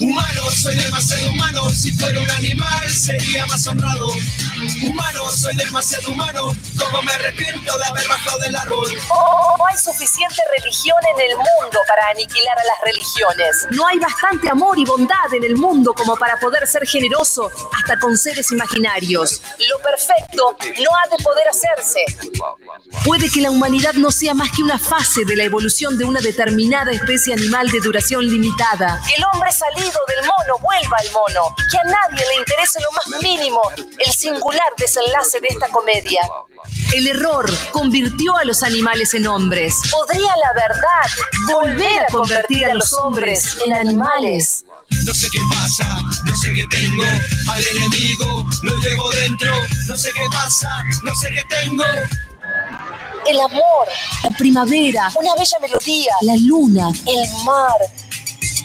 Humano, soy demasiado humano. Si fuera un animal, sería más honrado. Humano, soy demasiado humano. Como me arrepiento de haber bajado del árbol. Oh, no hay suficiente religión en el mundo para aniquilar a las religiones. No hay bastante amor y bondad en el mundo como para poder ser generoso hasta con seres imaginarios. Lo perfecto no ha de poder hacerse. Puede que la humanidad no sea más que una fase de la evolución de una determinada especie animal de duración limitada. El hombre salido del mono vuelva al mono. Que a nadie le interese lo más mínimo el singular desenlace de esta comedia. El error convirtió a los animales en hombres. ¿Podría la verdad volver a convertir a los hombres en animales? No sé qué pasa, no sé qué tengo. Al enemigo lo llevo dentro. No sé qué pasa, no sé qué tengo. El amor, la primavera, una bella melodía, la luna, el mar.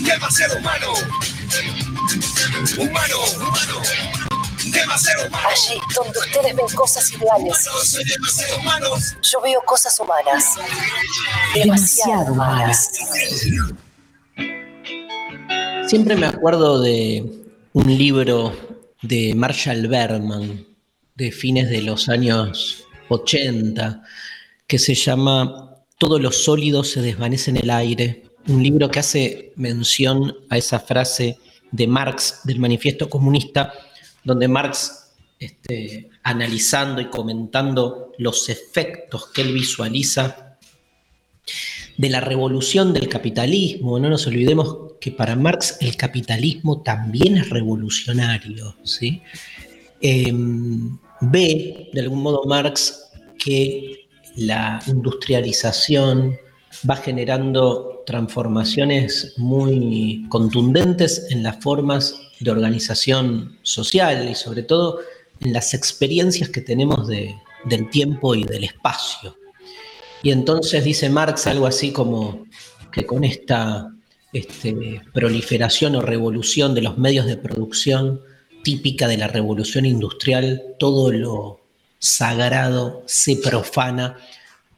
demasiado humano. Humano, humano, demasiado humano. Allí donde ustedes ven cosas soy demasiado humano. yo veo cosas humanas. Demasiado humanas. Siempre me acuerdo de un libro de Marshall Berman de fines de los años 80 que se llama Todo lo sólido se desvanece en el aire. Un libro que hace mención a esa frase de Marx del Manifiesto Comunista, donde Marx, este, analizando y comentando los efectos que él visualiza de la revolución del capitalismo. No nos olvidemos que para Marx el capitalismo también es revolucionario. ¿sí? Eh, ve, de algún modo, Marx que la industrialización va generando transformaciones muy contundentes en las formas de organización social y sobre todo en las experiencias que tenemos de- del tiempo y del espacio. Y entonces dice Marx algo así como que con esta este, proliferación o revolución de los medios de producción típica de la revolución industrial, todo lo sagrado se profana,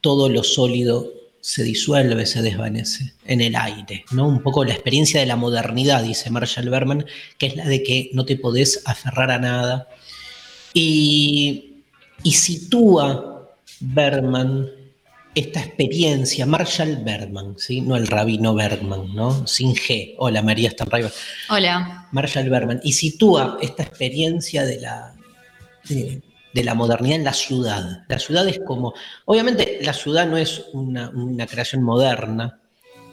todo lo sólido se disuelve, se desvanece en el aire, ¿no? Un poco la experiencia de la modernidad, dice Marshall Berman, que es la de que no te podés aferrar a nada. Y, y sitúa Berman esta experiencia, Marshall Berman, ¿sí? no el rabino Bergman, ¿no? sin G. Hola, María Stanriver. Hola. Marshall Berman, y sitúa esta experiencia de la, de, de la modernidad en la ciudad. La ciudad es como, obviamente la ciudad no es una, creación moderna,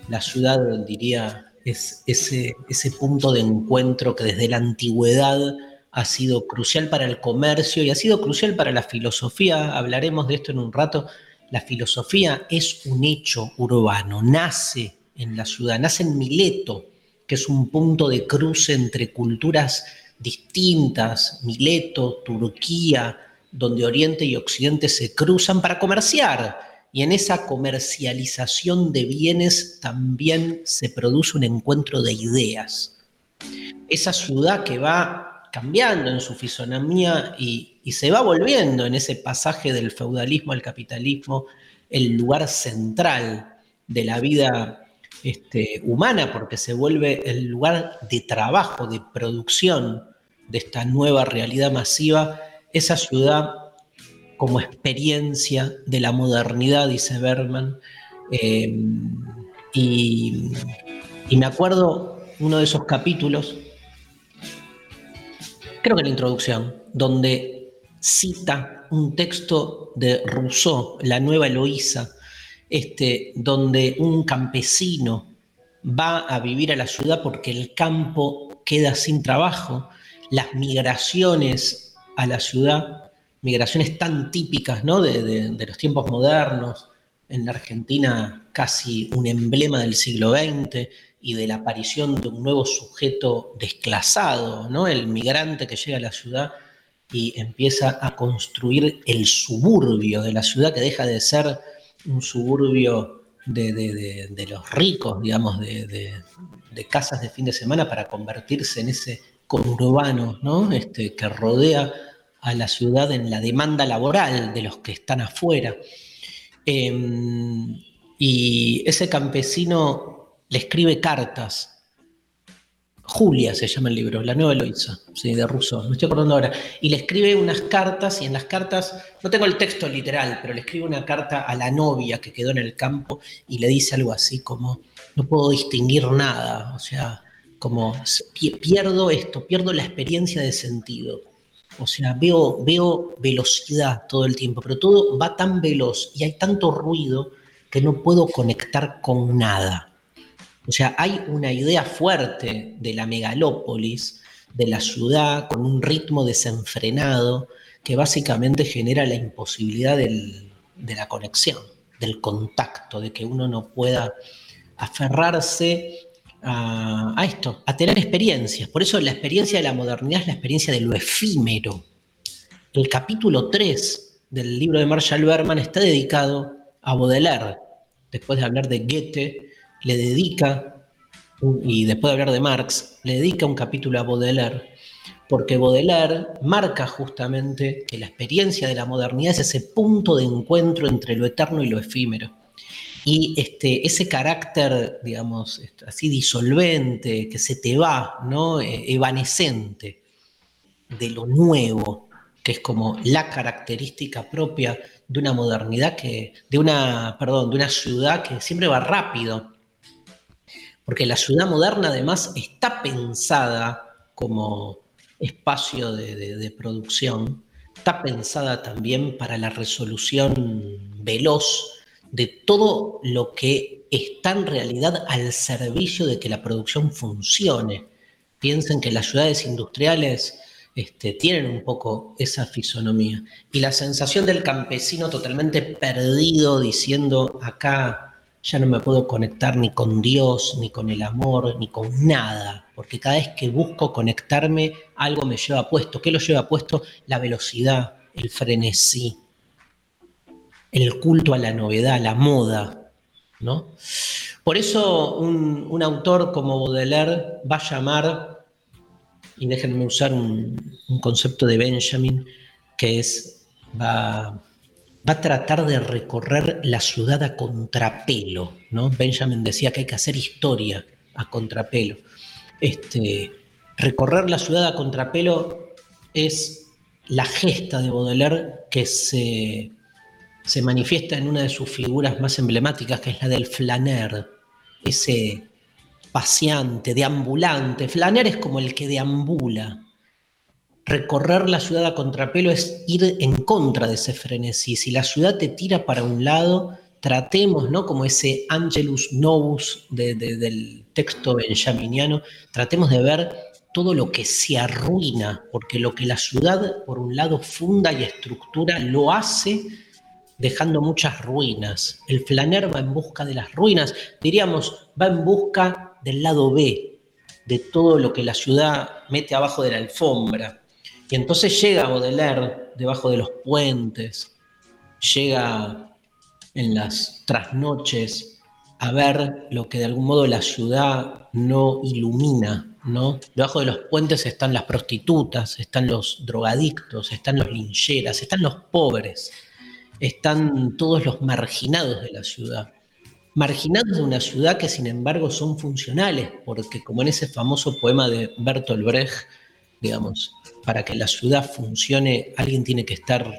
la ciudad, diría, es ese, ese punto de encuentro que desde la antigüedad ha sido crucial para el comercio y ha sido crucial para la filosofía. Hablaremos de esto en un rato. La filosofía es un hecho urbano, nace en la ciudad, nace en Mileto, que es un punto de cruce entre culturas distintas, Mileto, Turquía, donde Oriente y Occidente se cruzan para comerciar. Y en esa comercialización de bienes también se produce un encuentro de ideas. Esa ciudad que va cambiando en su fisonomía y, se va volviendo en ese pasaje del feudalismo al capitalismo el lugar central de la vida este, humana, porque se vuelve el lugar de trabajo, de producción de esta nueva realidad masiva, esa ciudad como experiencia de la modernidad, dice Berman. Eh, y, me acuerdo uno de esos capítulos creo que la introducción, donde cita un texto de Rousseau, La Nueva Eloísa, este, donde un campesino va a vivir a la ciudad porque el campo queda sin trabajo, las migraciones a la ciudad, migraciones tan típicas ¿no? de, los tiempos modernos, en la Argentina casi un emblema del siglo XX y de la aparición de un nuevo sujeto desclasado, ¿no? el migrante que llega a la ciudad y empieza a construir el suburbio de la ciudad que deja de ser un suburbio de, los ricos, digamos, de, casas de fin de semana para convertirse en ese conurbano ¿no? este, que rodea a la ciudad en la demanda laboral de los que están afuera. Em, y ese campesino le escribe cartas Julia se llama el libro, La Nueva Eloísa, sí, de Rousseau, me estoy acordando ahora. Y le escribe unas cartas y en las cartas, no tengo el texto literal, pero le escribe una carta a la novia que quedó en el campo y le dice algo así como, no puedo distinguir nada, o sea, como pierdo esto, pierdo la experiencia de sentido. O sea, veo, veo velocidad todo el tiempo, pero todo va tan veloz y hay tanto ruido que no puedo conectar con nada. O sea, hay una idea fuerte de la megalópolis, de la ciudad, con un ritmo desenfrenado que básicamente genera la imposibilidad de la conexión, del contacto, de que uno no pueda aferrarse a, esto, a tener experiencias. Por eso la experiencia de la modernidad es la experiencia de lo efímero. El capítulo 3 del libro de Marshall Berman está dedicado a Baudelaire, después de hablar de Goethe le dedica, y después de hablar de Marx, le dedica un capítulo a Baudelaire, porque Baudelaire marca justamente que la experiencia de la modernidad es ese punto de encuentro entre lo eterno y lo efímero. Y este, ese carácter, digamos, así disolvente, que se te va, ¿no? E, evanescente de lo nuevo, que es como la característica propia de una modernidad que, de una, perdón, de una ciudad que siempre va rápido, porque la ciudad moderna además está pensada como espacio de, producción, está pensada también para la resolución veloz de todo lo que está en realidad al servicio de que la producción funcione. Piensen que las ciudades industriales este, tienen un poco esa fisonomía. Y la sensación del campesino totalmente perdido diciendo acá ya no me puedo conectar ni con Dios, ni con el amor, ni con nada, porque cada vez que busco conectarme, algo me lleva puesto. ¿Qué lo lleva puesto? La velocidad, el frenesí, el culto a la novedad, la moda, ¿no? Por eso un, autor como Baudelaire va a llamar, y déjenme usar un, un concepto de Benjamin, que es, va va a tratar de recorrer la ciudad a contrapelo, ¿no? Benjamin decía que hay que hacer historia a contrapelo. Este, recorrer la ciudad a contrapelo es la gesta de Baudelaire que se, se manifiesta en una de sus figuras más emblemáticas, que es la del flaner, ese paseante, deambulante. Flaner es como el que deambula, recorrer la ciudad a contrapelo es ir en contra de ese frenesí. Si la ciudad te tira para un lado, tratemos, ¿no? Como ese Angelus Novus del texto benjaminiano, tratemos de ver todo lo que se arruina, porque lo que la ciudad, por un lado, funda y estructura, lo hace dejando muchas ruinas. El flaner va en busca de las ruinas, diríamos, va en busca del lado B, de todo lo que la ciudad mete abajo de la alfombra. Y entonces llega Baudelaire debajo de los puentes, llega en las trasnoches a ver lo que de algún modo la ciudad no ilumina, ¿no? Debajo de los puentes están las prostitutas, están los drogadictos, están los lincheras, están los pobres, están todos los marginados de la ciudad. Marginados de una ciudad que sin embargo son funcionales, porque como en ese famoso poema de Bertolt Brecht, digamos, para que la ciudad funcione, alguien tiene que estar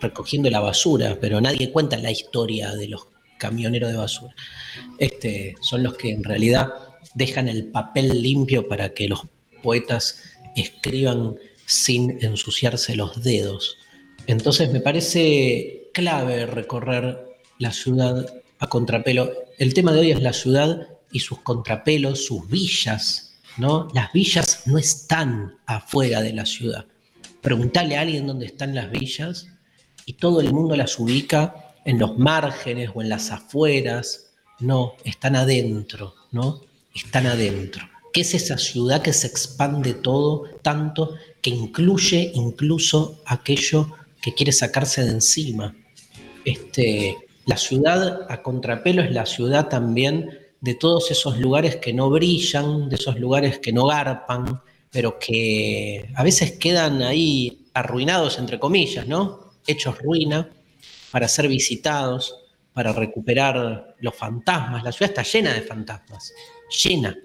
recogiendo la basura, pero nadie cuenta la historia de los camioneros de basura. Este, son los que en realidad dejan el papel limpio para que los poetas escriban sin ensuciarse los dedos. Entonces me parece clave recorrer la ciudad a contrapelo. El tema de hoy es la ciudad y sus contrapelos, sus villas, ¿no? Las villas no están afuera de la ciudad. Preguntale a alguien dónde están las villas y todo el mundo las ubica en los márgenes o en las afueras. No, están adentro, ¿no? Están adentro. ¿Qué es esa ciudad que se expande todo tanto que incluye incluso aquello que quiere sacarse de encima? Este, la ciudad a contrapelo es la ciudad también de todos esos lugares que no brillan, de esos lugares que no garpan, pero que a veces quedan ahí arruinados, entre comillas, ¿no? Hechos ruina para ser visitados, para recuperar los fantasmas. La ciudad está llena de fantasmas, llena.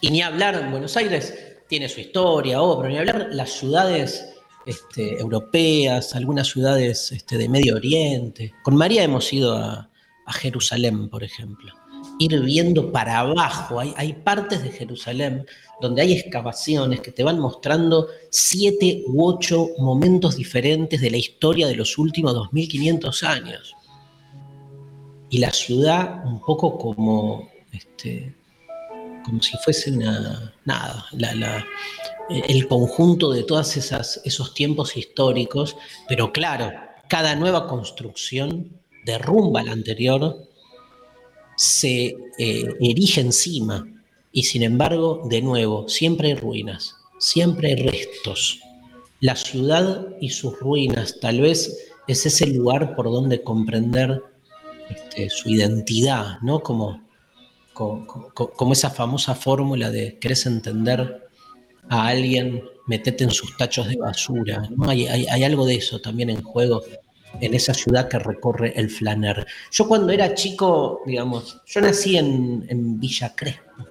Y ni hablar, en Buenos Aires tiene su historia, pero ni hablar las ciudades este, europeas, algunas ciudades este, de Medio Oriente. Con María hemos ido a, Jerusalén, por ejemplo. Ir viendo para abajo, hay, partes de Jerusalén donde hay excavaciones que te van mostrando siete u ocho momentos diferentes de la historia de los últimos 2500 años. Y la ciudad un poco como, este, como si fuese una, nada, la, el conjunto de todos esos tiempos históricos, pero claro, cada nueva construcción derrumba la anterior, se eh, erige encima y sin embargo, de nuevo, siempre hay ruinas, siempre hay restos. La ciudad y sus ruinas tal vez es ese lugar por donde comprender este, su identidad, ¿no? Como, como esa famosa fórmula de querés entender a alguien, metete en sus tachos de basura. Hay, algo de eso también en juego en esa ciudad que recorre el Flaner. Yo cuando era chico, digamos, yo nací en, Villa Crespo,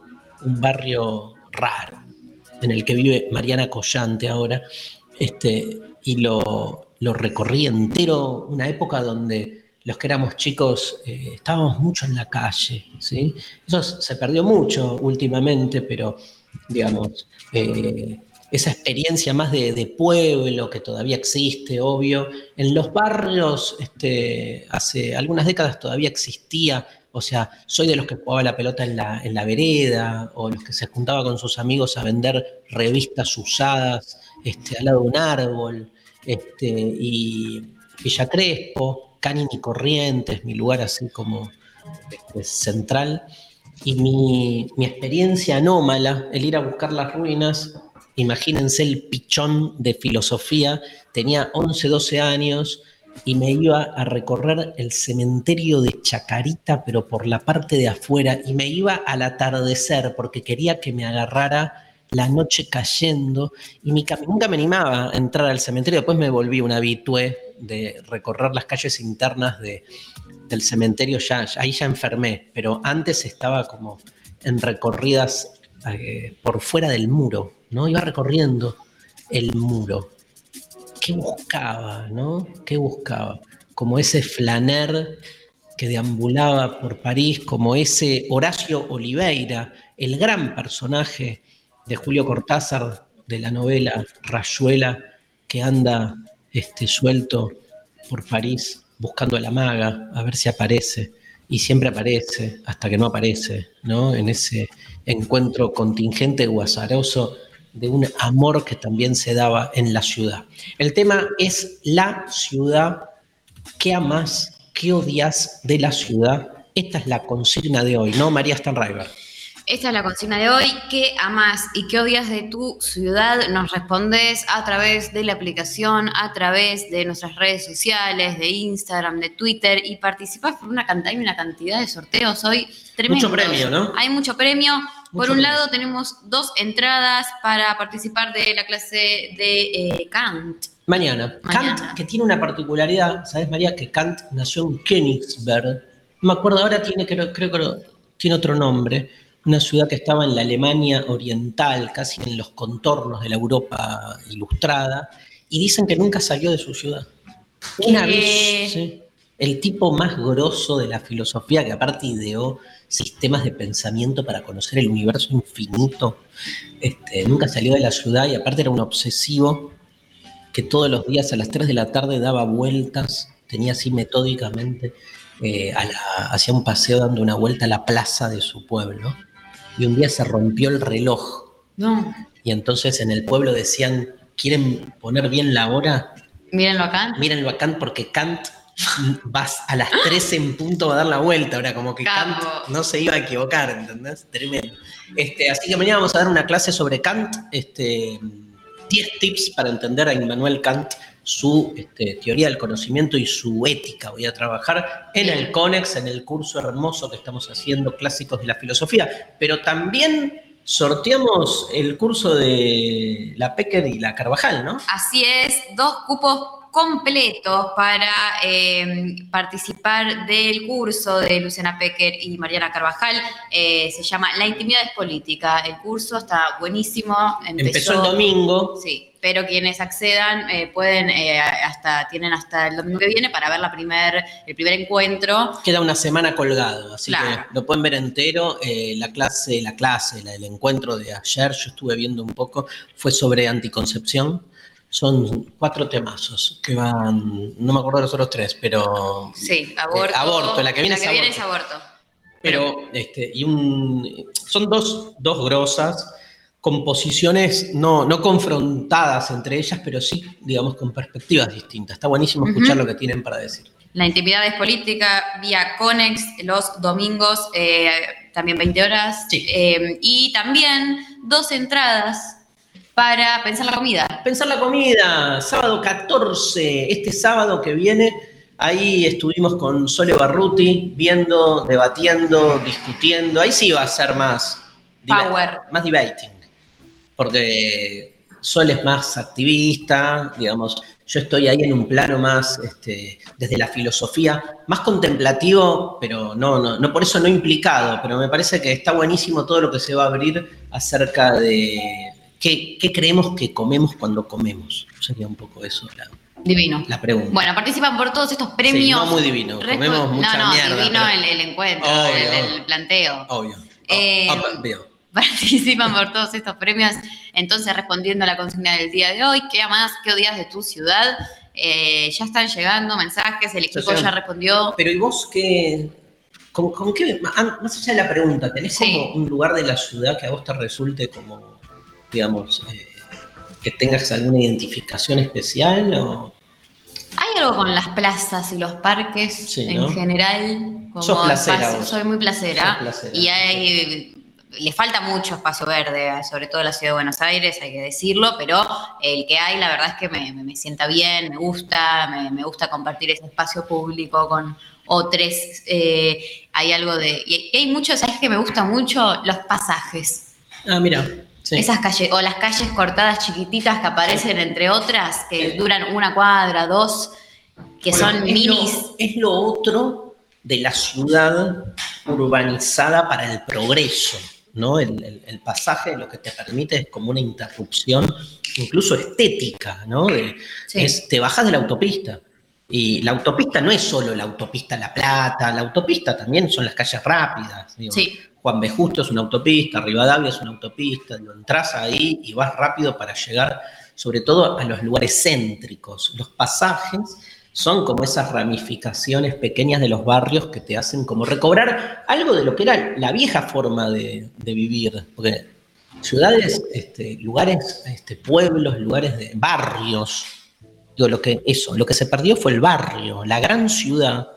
un barrio raro, en el que vive Mariana Collante ahora, este, y lo, recorrí entero, una época donde los que éramos chicos eh, estábamos mucho en la calle, ¿sí? Eso se perdió mucho últimamente, pero digamos, eh, esa experiencia más de, pueblo que todavía existe, obvio. En los barrios, este, hace algunas décadas todavía existía, o sea, soy de los que jugaba la pelota en la, en la vereda, o los que se juntaba con sus amigos a vender revistas usadas este, al lado de un árbol, este, y Villa Crespo, Canin y Corrientes, mi lugar así como este, central. Y mi, experiencia anómala, el ir a buscar las ruinas, imagínense el pichón de filosofía, tenía 11, 12 años y me iba a recorrer el cementerio de Chacarita, pero por la parte de afuera, y me iba al atardecer porque quería que me agarrara la noche cayendo, y mi, nunca me animaba a entrar al cementerio, después me volví un habitué de recorrer las calles internas de, del cementerio ya, ahí ya enfermé, pero antes estaba como en recorridas eh, por fuera del muro, ¿no? Iba recorriendo el muro. ¿Qué buscaba, no? ¿Qué buscaba? Como ese flaner que deambulaba por París, como ese Horacio Oliveira, el gran personaje de Julio Cortázar de la novela Rayuela, que anda este, suelto por París buscando a la maga, a ver si aparece, y siempre aparece, hasta que no aparece, ¿no? En ese encuentro contingente guasaroso de un amor que también se daba en la ciudad. El tema es la ciudad. ¿Qué amas? ¿Qué odias de la ciudad? Esta es la consigna de hoy, ¿no, María Stanriver? Esta es la consigna de hoy. ¿Qué amas y qué odias de tu ciudad? Nos respondes a través de la aplicación, a través de nuestras redes sociales, de Instagram, de Twitter y participas por una cantidad, hay una cantidad de sorteos hoy Mucho premio, ¿no? Hay mucho premio. por un lado tenemos dos entradas para participar de la clase de eh, Kant. Mañana. Kant, que tiene una particularidad, ¿sabes María? Que Kant nació en Königsberg. No me acuerdo ahora, tiene, creo, creo que tiene otro nombre una ciudad que estaba en la Alemania oriental, casi en los contornos de la Europa ilustrada, y dicen que nunca salió de su ciudad. Una vez, el tipo más grosso de la filosofía, que aparte ideó sistemas de pensamiento para conocer el universo infinito, este, nunca salió de la ciudad y aparte era un obsesivo que todos los días a las 3 de la tarde daba vueltas, tenía así metódicamente, eh, hacía un paseo dando una vuelta a la plaza de su pueblo. Y un día se rompió el reloj. No. Y entonces en el pueblo decían, ¿quieren poner bien la hora? Mírenlo acá. Mírenlo a Kant porque Kant vas a las 13 en punto va a dar la vuelta. Ahora, como que. Kant no se iba a equivocar, ¿entendés? Tremendo. Este, así que mañana vamos a dar una clase sobre Kant, este, 10 tips para entender a Immanuel Kant, su este, teoría del conocimiento y su ética. Voy a trabajar en el CONEX, en el curso hermoso que estamos haciendo, Clásicos de la Filosofía, pero también sorteamos el curso de la Pecker y la Carvajal, ¿no? Así es, dos cupos completos para eh, participar del curso de Luciana Pecker y Mariana Carvajal. Eh, se llama La intimidad es política. El curso está buenísimo. Empezó el domingo. Sí, pero quienes accedan eh, pueden eh, hasta tienen hasta el domingo que viene para ver la primer, el primer encuentro. Queda una semana colgado, así Claro. que lo pueden ver entero. Eh, la clase, la clase, la- el encuentro de ayer, yo estuve viendo un poco, fue sobre anticoncepción. Son cuatro temazos que van, no me acuerdo de los otros tres, pero Sí, aborto. Eh, aborto, la que viene es viene aborto. es aborto. pero este, y un, son dos, dos grosas, con posiciones no, no confrontadas entre ellas, pero sí, digamos, con perspectivas distintas. Está buenísimo escuchar lo que tienen para decir. La intimidad es política vía Conex los domingos, eh, también 20 horas. Sí. Eh, y también dos entradas para pensar la comida. Pensar la comida, sábado 14, este sábado que viene, ahí estuvimos con Sole Barruti, viendo, debatiendo, discutiendo, ahí sí va a ser más, Power. más debating, porque Sole es más activista, digamos, yo estoy ahí en un plano más, este, desde la filosofía, más contemplativo, pero no, no, no por eso no implicado, pero me parece que está buenísimo todo lo que se va a abrir acerca de qué, qué creemos que comemos cuando comemos. Sería un poco eso la, Divino. la pregunta. Bueno, participan por todos estos premios. Sí, no muy divino, comemos mucha No, no, mierda, divino pero- el, el encuentro, Obvio, el, el obvio. planteo. Obvio. Eh, oh, veo. participan por todos estos premios. Entonces, respondiendo a la consigna del día de hoy, ¿qué amas? ¿Qué odias de tu ciudad? Eh, ya están llegando mensajes, el equipo llegan. ya respondió. Pero ¿y vos qué? ¿Con, con qué? ah, Más allá de la pregunta, ¿tenés Sí. como un lugar de la ciudad que a vos te resulte como, digamos, eh, que tengas alguna identificación especial? O... Hay algo con las plazas y los parques Sí, en general. Como Sos placera vos. soy muy placera. Sos placera. Y hay, le falta mucho espacio verde, sobre todo en la ciudad de Buenos Aires, hay que decirlo, pero el que hay, la verdad es que me, me- sienta bien, me gusta, me, me gusta compartir ese espacio público con otros. eh, hay algo de. Y hay mucho, ¿sabes que me gusta mucho? Los pasajes. Ah, mira. Sí. Esas calles, o las calles cortadas chiquititas que aparecen entre otras, que duran una cuadra, dos, que Bueno, son es minis. Lo, es lo otro de la ciudad urbanizada para el progreso, ¿no? El, el- el pasaje lo que te permite es como una interrupción, incluso estética, ¿no? De- Sí. es, te bajas de la autopista. Y la autopista no es solo la autopista La Plata, la autopista también son las calles rápidas. digo. Sí. Juan B. Justo es una autopista, Rivadavia es una autopista, entras ahí y vas rápido para llegar, sobre todo a los lugares céntricos. Los pasajes son como esas ramificaciones pequeñas de los barrios que te hacen como recobrar algo de lo que era la vieja forma de, vivir. Porque ciudades, este, lugares, este, pueblos, lugares de barrios, digo, lo que, eso, lo que se perdió fue el barrio, la gran ciudad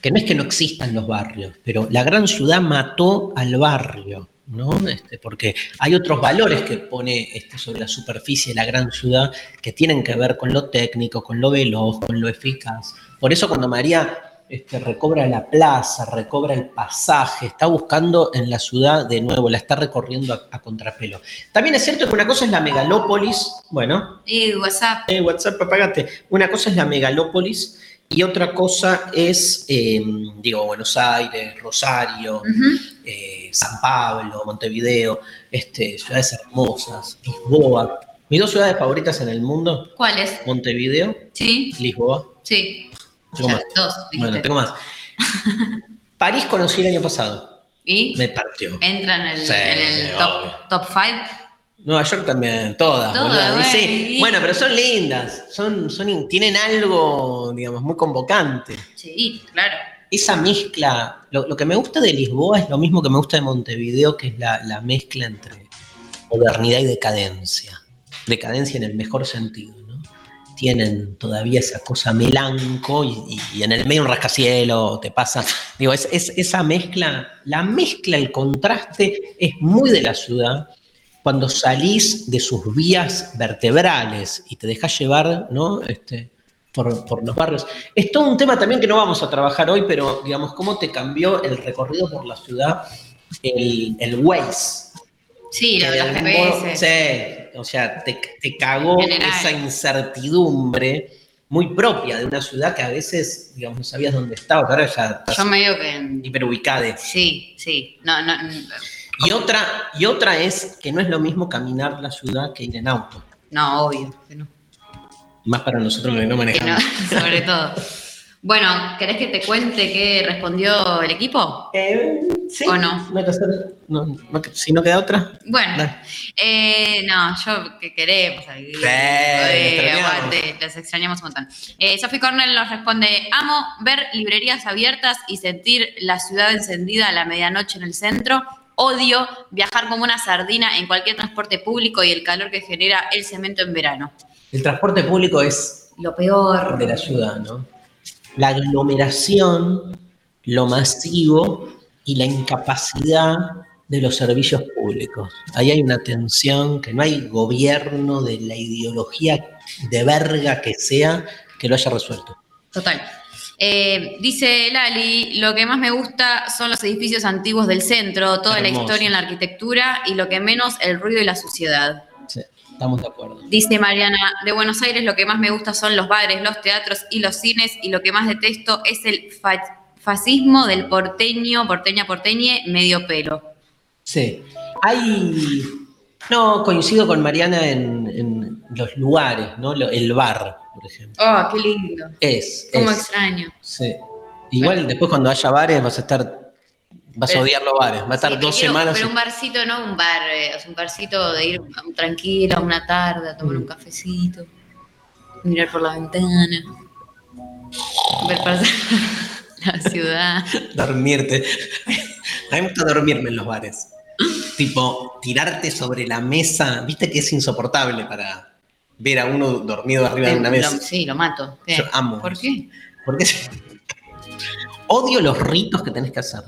que no es que no existan los barrios, pero la gran ciudad mató al barrio, ¿no? Este, porque hay otros valores que pone este, sobre la superficie de la gran ciudad que tienen que ver con lo técnico, con lo veloz, con lo eficaz. Por eso cuando María este, recobra la plaza, recobra el pasaje, está buscando en la ciudad de nuevo, la está recorriendo a, a contrapelo. También es cierto que una cosa es la megalópolis, bueno, Y WhatsApp. eh, WhatsApp, apagate. Una cosa es la megalópolis y otra cosa es, em, digo, Buenos Aires, Rosario, eh, San Pablo, Montevideo, este, ciudades hermosas, Lisboa. Mis dos ciudades favoritas en el mundo. ¿Cuáles? Montevideo. Sí. Lisboa. Sí. Tengo o sea, más. Dos, bueno, tengo más. París conocí el año pasado. ¿Y? Me partió. ¿Entra en el, sí, top five Nueva York también, todas. Boludo. Y sí, bueno, pero son lindas, son, son, tienen algo, digamos, muy convocante. Sí, claro. Esa mezcla, lo, lo que me gusta de Lisboa es lo mismo que me gusta de Montevideo, que es la, la mezcla entre modernidad y decadencia. Decadencia en el mejor sentido, ¿no? Tienen todavía esa cosa melanco y, y- y en el medio un rascacielo, te pasa. Digo, es, es- esa mezcla, la mezcla, el contraste es muy de la ciudad. Cuando salís de sus vías vertebrales y te dejas llevar, ¿no? Este, por, por los barrios. Es todo un tema también que no vamos a trabajar hoy, pero digamos, cómo te cambió el recorrido por la ciudad, el, el Waze. Sí, lo de modo- GPS. sí, o sea, te, te cagó esa incertidumbre muy propia de una ciudad que a veces, digamos, no sabías dónde estaba, ahora ya estás Yo medio que. hiperubicada. Sí, sí. No, no. Y otra, y otra es que no es lo mismo caminar la ciudad que ir en auto. No, obvio. Que no. Más para nosotros que no Que no, manejamos. sobre todo. Bueno, ¿querés que te cuente qué respondió el equipo? Eh, sí. ¿O no? si no queda otra. Bueno, eh, no, yo que queremos. Sí, eh, extrañamos. aguante, los extrañamos un montón. Eh, Sophie Cornell nos responde: Amo ver librerías abiertas y sentir la ciudad encendida a la medianoche en el centro. Odio viajar como una sardina en cualquier transporte público y el calor que genera el cemento en verano. El transporte público es Lo peor. de la ciudad, ¿no? La aglomeración, lo masivo y la incapacidad de los servicios públicos. Ahí hay una tensión que no hay gobierno de la ideología de verga que sea que lo haya resuelto. Total. Eh, dice Lali, lo que más me gusta son los edificios antiguos del centro, toda la historia en la arquitectura y lo que menos el ruido y la suciedad. Sí, estamos de acuerdo. Dice Mariana, de Buenos Aires lo que más me gusta son los bares, los teatros y los cines y lo que más detesto es el fa- fascismo del porteño, porteña, porteñe, medio pelo. Sí. Hay. No, coincido con Mariana en, en los lugares, ¿no? El bar, por ejemplo. Oh, qué lindo. Es. Cómo es. extraño. Sí. Igual después cuando haya bares vas a estar. Vas a odiar los bares. Va a estar Sí, dos quiero- semanas. Pero un barcito, no un bar, eh, o sea, un barcito de ir tranquilo, una tarde, a tomar Mm. un cafecito, mirar por la ventana, ver pasar la ciudad. dormirte. A mí me gusta dormirme en los bares. tipo, tirarte sobre la mesa. Viste que es insoportable para ver a uno dormido arriba de una Lo- mesa. sí, lo mato. ¿Qué? Yo amo ¿Por qué? Porque odio los ritos que tenés que hacer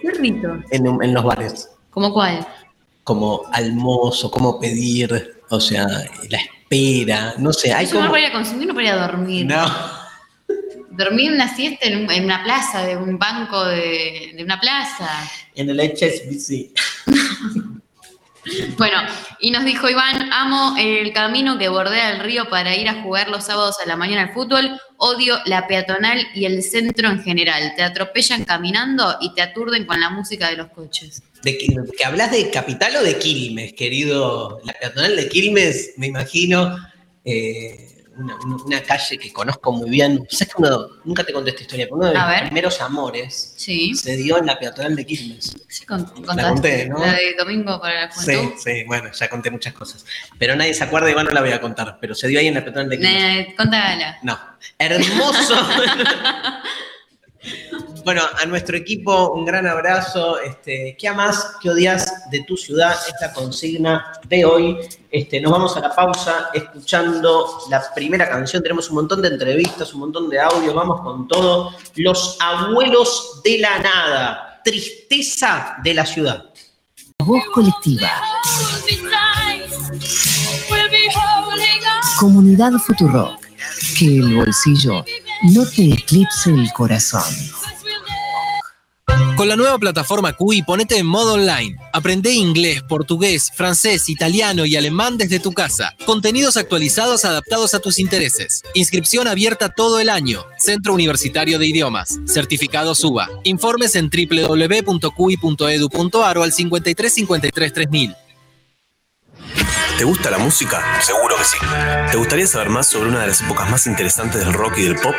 ¿Qué rito? en, los bares. ¿Cómo cuál? Como almozo, cómo pedir, o sea, la espera, no sé, hay no como... ir a consumir, no a dormir. No, Dormir una siesta en, un- en una plaza, de un banco de, de una plaza. en el HSBC. Bueno, y nos dijo Iván, amo el camino que bordea el río para ir a jugar los sábados a la mañana al fútbol, odio la peatonal y el centro en general. Te atropellan caminando y te aturden con la música de los coches. ¿De que, hablas de Capital o de Quilmes, querido? La peatonal de Quilmes, me imagino, eh, una, calle que conozco muy bien. ¿Sabes que uno, nunca te conté esta historia, pero uno de A mis ver. primeros amores Sí, se dio en la peatonal de Quilmes. sí con- La conté, ¿no? La de Domingo para la Sí, Juventud. sí, bueno, ya conté muchas cosas. Pero nadie se acuerda y bueno, no la voy a contar. Pero se dio ahí en la peatonal de Quilmes. Eh, contala. No. Hermoso. bueno, a nuestro equipo un gran abrazo. Este, ¿Qué amas, qué odias de tu ciudad? Esta consigna de hoy. Este, nos vamos a la pausa escuchando la primera canción. Tenemos un montón de entrevistas, un montón de audios. Vamos con todo. Los abuelos de la nada. Tristeza de la ciudad. Voz colectiva. Comunidad Futurock. Que el bolsillo no te eclipse el corazón. Con la nueva plataforma QI ponete en modo online. Aprende inglés, portugués, francés, italiano y alemán desde tu casa. Contenidos actualizados adaptados a tus intereses. Inscripción abierta todo el año. Centro Universitario de Idiomas. Certificado SUBA. Informes en www.cui.edu.ar o al 53 53 3000. ¿Te gusta la música? Seguro que sí. ¿Te gustaría saber más sobre una de las épocas más interesantes del rock y del pop?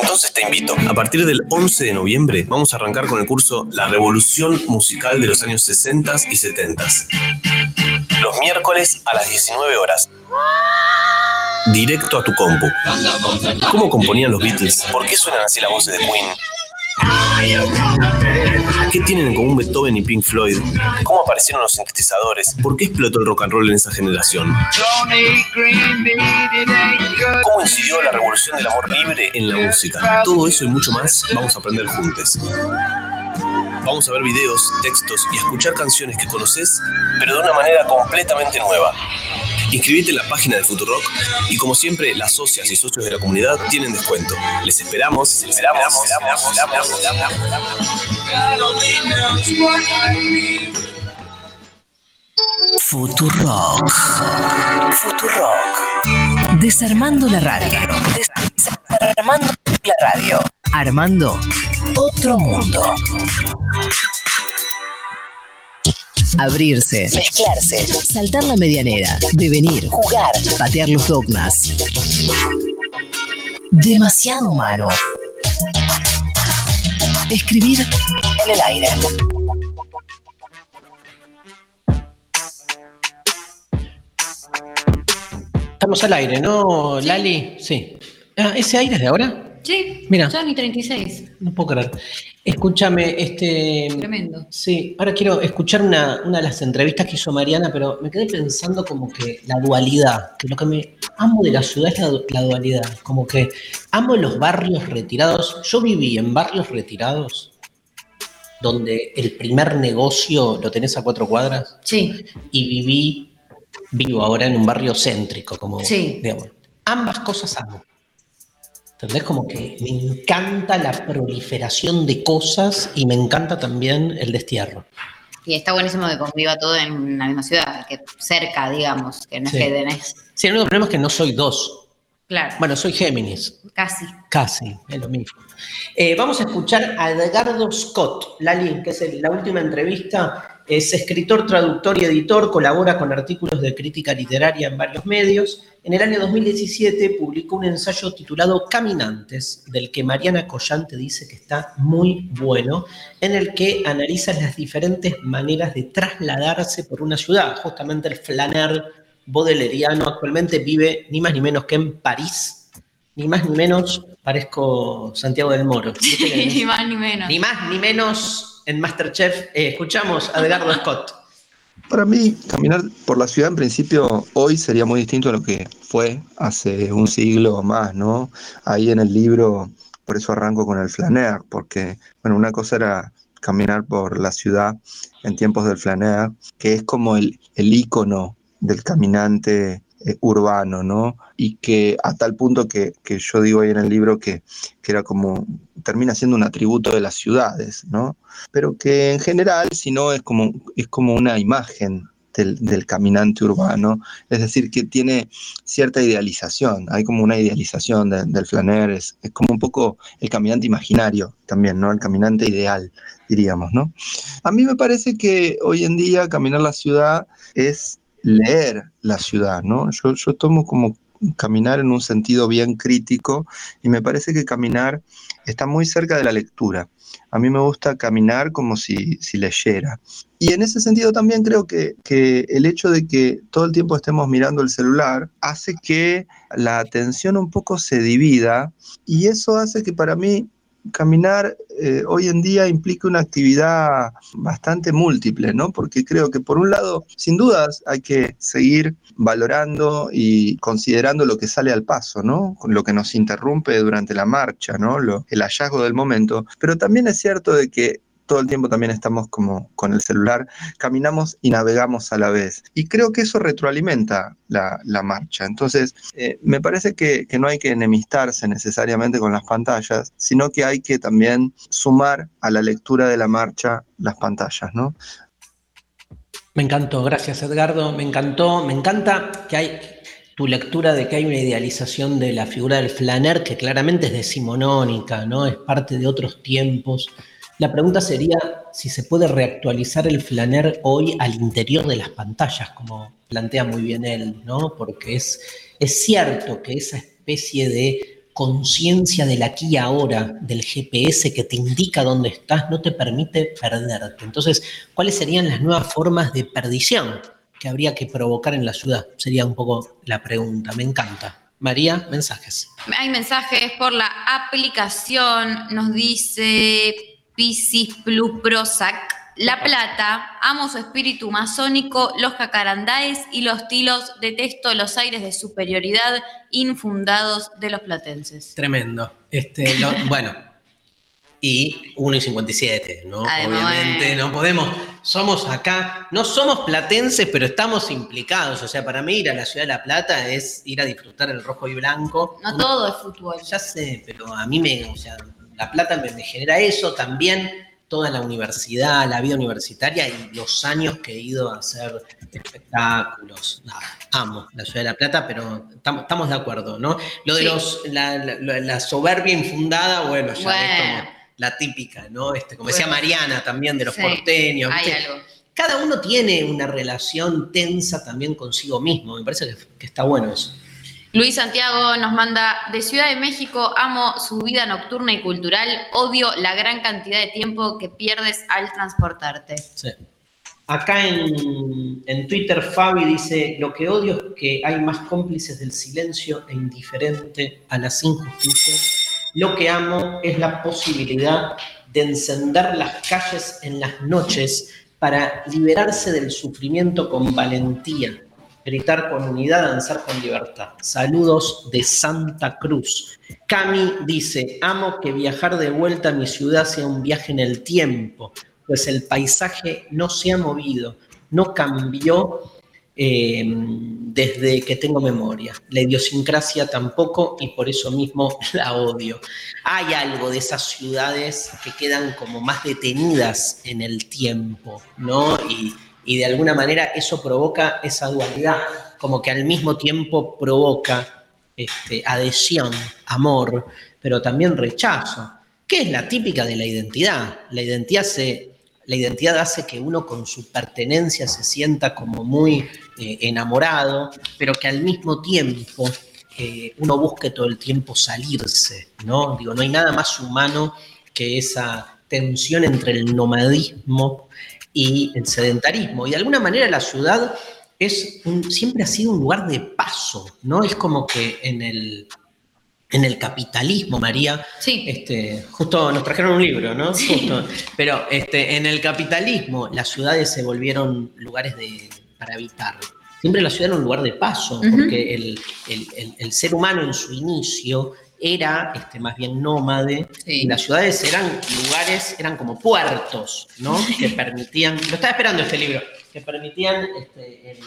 Entonces te invito. A partir del 11 de noviembre vamos a arrancar con el curso La Revolución Musical de los años 60 y 70. Los miércoles a las 19 horas. Directo a tu compu. ¿Cómo componían los Beatles? ¿Por qué suenan así las voces de Queen? ¿Qué tienen en común Beethoven y Pink Floyd? ¿Cómo aparecieron los sintetizadores? ¿Por qué explotó el rock and roll en esa generación? ¿Cómo incidió la revolución del amor libre en la música? Todo eso y mucho más vamos a aprender juntos. Vamos a ver videos, textos y escuchar canciones que conoces, pero de una manera completamente nueva. Inscribite en la página de Futurock y como siempre, las socias y socios de la comunidad tienen descuento. Les esperamos, les esperamos, esperamos, esperamos, Futurock. Futurock. Desarmando la radio. Desarmando la radio. Armando otro mundo. Abrirse, mezclarse, saltar la medianera, devenir, jugar, patear los dogmas. Demasiado humano. Escribir en el aire. Estamos al aire, ¿no, Lali? Sí. Ah, ¿Ese aire es de ahora? Sí, Mira. ya ni 36. No puedo creer. Escúchame, este. Tremendo. Sí, ahora quiero escuchar una, una de las entrevistas que hizo Mariana, pero me quedé pensando como que la dualidad, que lo que me amo de la ciudad es la, du- la dualidad, como que amo los barrios retirados. Yo viví en barrios retirados donde el primer negocio lo tenés a cuatro cuadras Sí, y viví, vivo ahora en un barrio céntrico, como Sí. digamos. Ambas cosas amo. ¿Entendés? Como que me encanta la proliferación de cosas y me encanta también el destierro. y está buenísimo que conviva todo en la misma ciudad, que cerca, digamos, que no Sí. es que tenés. Sí, el único problema es que no soy dos. Claro, Bueno, soy Géminis, casi. casi, es lo mismo. Eh, vamos a escuchar a Edgardo Scott, Lali, que es el- la última entrevista. Es escritor, traductor y editor, colabora con artículos de crítica literaria en varios medios. En el año 2017 publicó un ensayo titulado Caminantes, del que Mariana Collante dice que está muy bueno, en el que analiza las diferentes maneras de trasladarse por una ciudad. Justamente el flaner bodeleriano actualmente vive ni más ni menos que en París, ni más ni menos, parezco Santiago del Moro. ¿Viste que ni más ni menos. ni más ni menos en Masterchef. Eh, escuchamos a Edgardo Scott. Para mí, caminar por la ciudad en principio hoy sería muy distinto a lo que fue hace un siglo o más, ¿no? Ahí en el libro, por eso arranco con el flaner, porque, bueno, una cosa era caminar por la ciudad en tiempos del flaner, que es como el, el ícono del caminante eh, urbano, ¿no? Y que a tal punto que, que yo digo ahí en el libro que, que era como, termina siendo un atributo de las ciudades, ¿no? pero que en general, si no, es como, es como una imagen del, del caminante urbano, es decir, que tiene cierta idealización, hay como una idealización de- del flaner, es, es como un poco el caminante imaginario también, ¿no? El caminante ideal, diríamos, ¿no? A mí me parece que hoy en día caminar la ciudad es leer la ciudad, ¿no? Yo, yo tomo como caminar en un sentido bien crítico y me parece que caminar está muy cerca de la lectura. A mí me gusta caminar como si, si leyera. Y en ese sentido también creo que, que el hecho de que todo el tiempo estemos mirando el celular hace que la atención un poco se divida y eso hace que para mí caminar eh, hoy en día implica una actividad bastante múltiple, ¿no? Porque creo que por un lado, sin dudas, hay que seguir valorando y considerando lo que sale al paso, ¿no? Lo que nos interrumpe durante la marcha, ¿no? Lo- el hallazgo del momento. Pero también es cierto de que todo el tiempo también estamos como con el celular, caminamos y navegamos a la vez. Y creo que eso retroalimenta la, marcha. Entonces, eh, me parece que, que no hay que enemistarse necesariamente con las pantallas, sino que hay que también sumar a la lectura de la marcha las pantallas, ¿no? Me encantó, gracias Edgardo, me encantó, me encanta que hay tu lectura de que hay una idealización de la figura del flaner que claramente es decimonónica, ¿no? Es parte de otros tiempos. La pregunta sería si se puede reactualizar el flaner hoy al interior de las pantallas, como plantea muy bien él, ¿no? Porque es, es cierto que esa especie de conciencia del aquí y ahora, del GPS que te indica dónde estás, no te permite perderte. Entonces, ¿cuáles serían las nuevas formas de perdición? que habría que provocar en la ciudad? Sería un poco la pregunta. Me encanta. María, mensajes. Hay mensajes por la aplicación. Nos dice Piscis Plus Prozac. La Plata, amo su espíritu masónico, los jacarandáes y los tilos, detesto los aires de superioridad infundados de los platenses. Tremendo. Este, lo- bueno, y 1 y 57, ¿no? Obviamente no podemos, somos acá, no somos platenses, pero estamos implicados. O sea, para mí ir a la ciudad de La Plata es ir a disfrutar el rojo y blanco. No Uno- todo es fútbol. Ya sé, pero a mí me, o sea, La Plata me, me genera eso, también toda la universidad, la vida universitaria y los años que he ido a hacer espectáculos. Nada, amo la ciudad de La Plata, pero tam- estamos de acuerdo, ¿no? Lo de Sí. los, la, la- la soberbia infundada, bueno, ya es como la típica, ¿no? Este, como decía. Mariana también de los Sí, porteños. Hay algo. Cada uno tiene una relación tensa también consigo mismo. Me parece que, que está bueno eso. Luis Santiago nos manda, de Ciudad de México, amo su vida nocturna y cultural, odio la gran cantidad de tiempo que pierdes al transportarte. Acá en, en Twitter Fabi dice, lo que odio es que hay más cómplices del silencio e indiferente a las injusticias. Lo que amo es la posibilidad de encender las calles en las noches para liberarse del sufrimiento con valentía, gritar con unidad, danzar con libertad. Saludos de Santa Cruz. Cami dice, amo que viajar de vuelta a mi ciudad sea un viaje en el tiempo, pues el paisaje no se ha movido, no cambió eh, desde que tengo memoria. La idiosincrasia tampoco y por eso mismo la odio. Hay algo de esas ciudades que quedan como más detenidas en el tiempo, ¿no? Y, y de alguna manera eso provoca esa dualidad, como que al mismo tiempo provoca este, adhesión, amor, pero también rechazo, que es la típica de la identidad. La identidad, la identidad hace que uno con su pertenencia se sienta como muy eh, enamorado, pero que al mismo tiempo eh, uno busque todo el tiempo salirse, ¿no? Digo, no hay nada más humano que esa tensión entre el nomadismo y el sedentarismo. Y de alguna manera la ciudad es un- siempre ha sido un lugar de paso, ¿no? Es como que en el, en el capitalismo, María, Sí. este, justo nos trajeron un libro, ¿no? Sí. Justo. Pero este, en el capitalismo las ciudades se volvieron lugares de, para habitar. Siempre la ciudad era un lugar de paso, porque el, el- el- el ser humano en su inicio era este, más bien nómade Sí. y las ciudades eran lugares, eran como puertos, ¿no? Que permitían, lo estaba esperando este libro, que permitían este, el,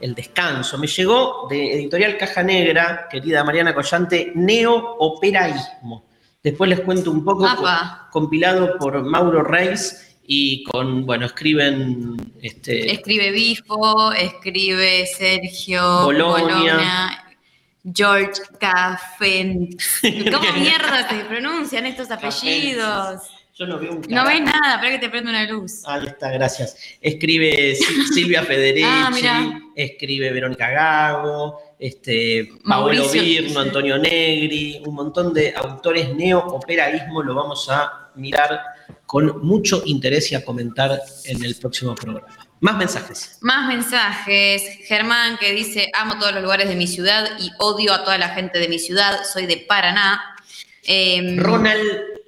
el descanso. Me llegó de Editorial Caja Negra, querida Mariana Collante, Neo-Operaísmo. Después les cuento un poco, Apa. compilado por Mauro Reis y con, bueno, escriben este, Escribe Bifo, escribe Sergio Bolonia. Bolonia, George Cafen. ¿Cómo mierda se pronuncian estos apellidos? Yo no veo un No ves nada, para que te prenda una luz. Ahí está, gracias. Escribe Sil- Silvia Federici, Ah, escribe Verónica Gago, este, Paolo. Virno, Antonio Negri, un montón de autores neo-operaísmo lo vamos a mirar con mucho interés y a comentar en el próximo programa. Más mensajes. Más mensajes. Germán que dice, amo todos los lugares de mi ciudad y odio a toda la gente de mi ciudad. Soy de Paraná. Em, Ronald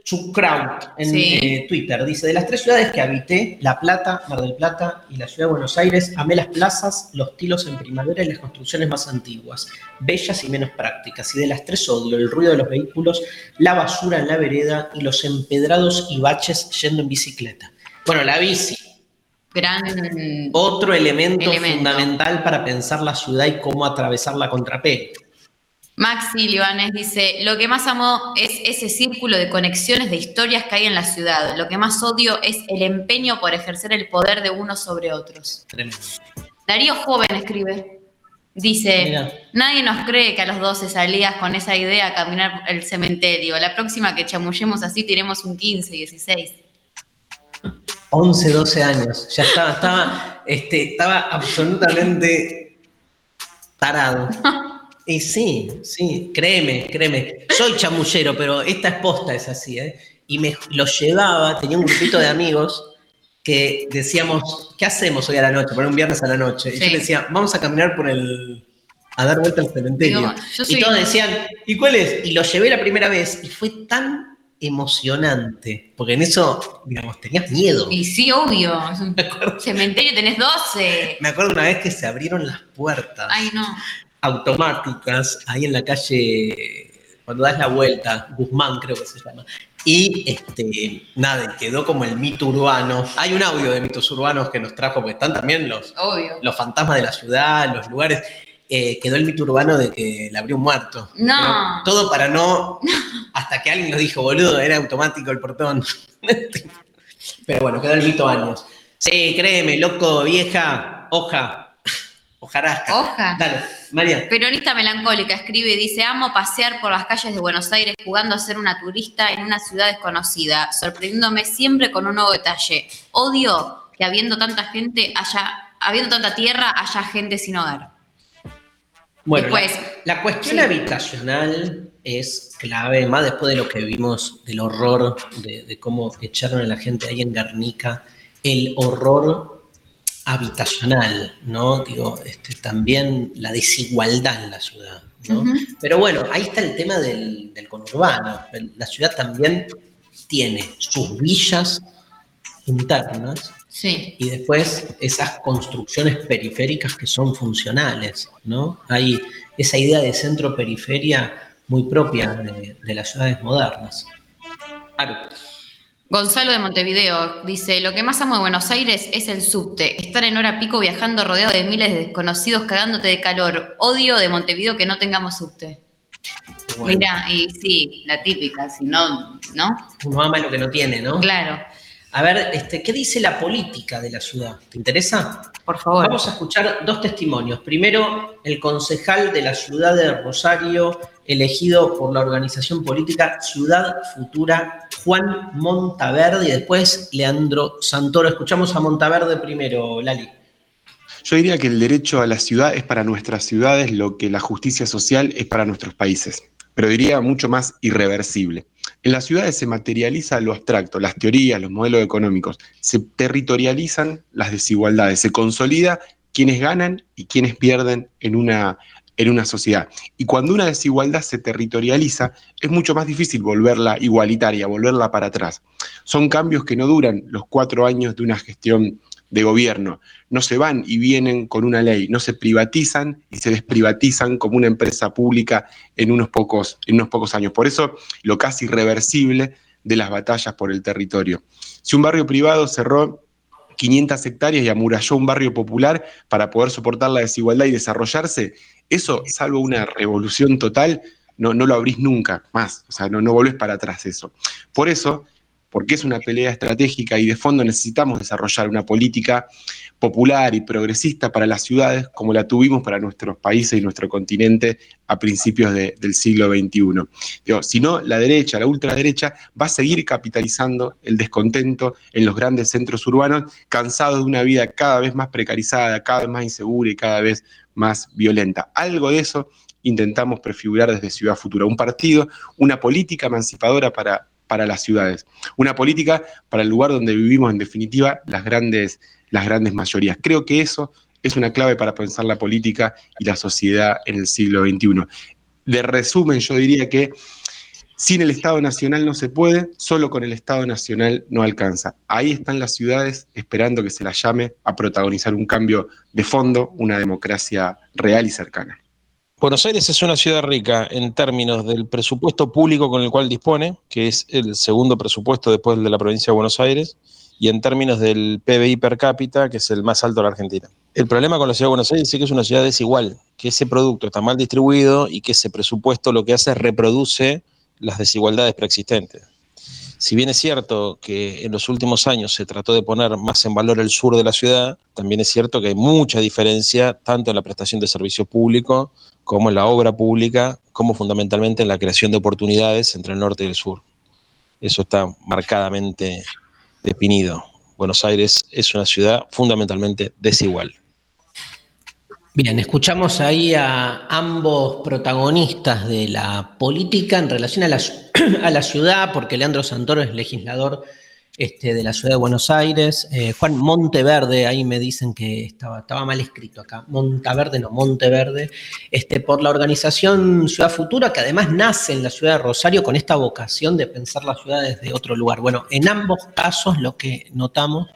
Chukraut en Sí. eh, Twitter dice, de las tres ciudades que habité, La Plata, Mar del Plata y la ciudad de Buenos Aires, amé las plazas, los tilos en primavera y las construcciones más antiguas, bellas y menos prácticas. Y de las tres odio el ruido de los vehículos, la basura en la vereda y los empedrados y baches yendo en bicicleta. Bueno, la bici, gran otro elemento, Elemento. fundamental para pensar la ciudad y cómo atravesar la contrapé. Maxi Libanes dice, lo que más amo es ese círculo de conexiones de historias que hay en la ciudad. Lo que más odio es el empeño por ejercer el poder de unos sobre otros. Tremendo. Darío Joven escribe, dice, nadie nos cree que a los 12 salías con esa idea a caminar el cementerio. La próxima que chamullemos así tiremos un 15, 16. 11, 12 años. Ya estaba, estaba, este, estaba absolutamente tarado. Y sí, sí, créeme, créeme. Soy chamullero, pero esta es posta, es así, ¿eh? Y me lo llevaba, tenía un grupito de amigos que decíamos, ¿qué hacemos hoy a la noche? Por un viernes a la noche. Y yo le decía, vamos a caminar por el. a dar vuelta al cementerio. Digo, Y todos decían, ¿y cuál es? Y lo llevé la primera vez y fue tan emocionante, porque en eso, digamos, tenías miedo. Y sí, obvio. Es un cementerio, tenés 12. Me acuerdo una vez que se abrieron las puertas Ay, no. automáticas ahí en la calle, cuando das la vuelta, Guzmán creo que se llama. Y este, nada, quedó como el mito urbano. Hay un audio de mitos urbanos que nos trajo, porque están también los, Obvio. los fantasmas de la ciudad, los lugares. Eh, quedó el mito urbano de que le abrió un muerto. No. Pero todo para no. Hasta que alguien lo dijo, boludo, era automático el portón. Pero bueno, quedó el mito años. Sí, créeme, loco, vieja, hoja, hojarasca. Hoja. Dale, María. Peronista melancólica escribe y dice, amo pasear por las calles de Buenos Aires jugando a ser una turista en una ciudad desconocida, sorprendiéndome siempre con un nuevo detalle. Odio que habiendo tanta gente haya, habiendo tanta tierra, haya gente sin hogar. Bueno, Después, la, la cuestión sí. habitacional es clave, más después de lo que vimos del horror, de, de cómo echaron a la gente ahí en Guernica, el horror habitacional, ¿no? Digo, este, también la desigualdad en la ciudad, ¿no? Pero bueno, ahí está el tema del, del conurbano. La ciudad también tiene sus villas internas Sí. y después esas construcciones periféricas que son funcionales, ¿no? Hay esa idea de centro-periferia muy propia de, de las ciudades modernas. Claro. Gonzalo de Montevideo dice, lo que más amo de Buenos Aires es el subte, estar en hora pico viajando rodeado de miles de desconocidos cagándote de calor. Odio de Montevideo que no tengamos subte. Bueno, Mira, y sí, la típica, si no, ¿no? uno ama lo que no tiene, ¿no? Claro, A ver, este, ¿qué dice la política de la ciudad? ¿Te interesa? por favor. Vamos a escuchar dos testimonios. Primero, el concejal de la ciudad de Rosario, elegido por la organización política Ciudad Futura, Juan Montaverde, y después Leandro Santoro. Escuchamos a Montaverde primero, Lali. Yo diría que el derecho a la ciudad es para nuestras ciudades lo que la justicia social es para nuestros países, pero diría mucho más irreversible. En las ciudades se materializa lo abstracto, las teorías, los modelos económicos, se territorializan las desigualdades, se consolida quienes ganan y quienes pierden en una, en una sociedad. Y cuando una desigualdad se territorializa, es mucho más difícil volverla igualitaria, volverla para atrás. Son cambios que no duran los cuatro años de una gestión de gobierno. No se van y vienen con una ley, no se privatizan y se desprivatizan como una empresa pública en unos pocos, en unos pocos años. Por eso lo casi irreversible de las batallas por el territorio. Si un barrio privado cerró 500 hectáreas y amuralló un barrio popular para poder soportar la desigualdad y desarrollarse, eso, salvo una revolución total, no, no lo abrís nunca más. O sea, no, no volvés para atrás eso. Por eso, porque es una pelea estratégica y de fondo necesitamos desarrollar una política popular y progresista para las ciudades como la tuvimos para nuestros países y nuestro continente a principios de- del siglo XXI. Si no, la derecha, la ultraderecha, va a seguir capitalizando el descontento en los grandes centros urbanos, cansados de una vida cada vez más precarizada, cada vez más insegura y cada vez más violenta. Algo de eso intentamos prefigurar desde Ciudad Futura, un partido, una política emancipadora para, para las ciudades, una política para el lugar donde vivimos en definitiva las grandes, las grandes mayorías. Creo que eso es una clave para pensar la política y la sociedad en el siglo XXI. De resumen, yo diría que sin el Estado Nacional no se puede, solo con el Estado Nacional no alcanza. Ahí están las ciudades esperando que se las llame a protagonizar un cambio de fondo, una democracia real y cercana. Buenos Aires es una ciudad rica en términos del presupuesto público con el cual dispone, que es el segundo presupuesto después del de la provincia de Buenos Aires, y en términos del PBI per cápita, que es el más alto de la Argentina. El problema con la ciudad de Buenos Aires es que es una ciudad desigual, que ese producto está mal distribuido y que ese presupuesto lo que hace es reproduce las desigualdades preexistentes. Si bien es cierto que en los últimos años se trató de poner más en valor el sur de la ciudad, también es cierto que hay mucha diferencia tanto en la prestación de servicio público como en la obra pública, como fundamentalmente en la creación de oportunidades entre el norte y el sur. Eso está marcadamente definido. Buenos Aires es una ciudad fundamentalmente desigual. Bien, escuchamos ahí a ambos protagonistas de la política en relación a la, ciudad, porque Leandro Santoro es legislador este, de la ciudad de Buenos Aires. Eh, Juan Monteverde, ahí me dicen que estaba, estaba mal escrito acá. Monteverde, no, Monteverde. Este, por la organización Ciudad Futura, que además nace en la ciudad de Rosario con esta vocación de pensar la ciudad desde otro lugar. Bueno, en ambos casos lo que notamos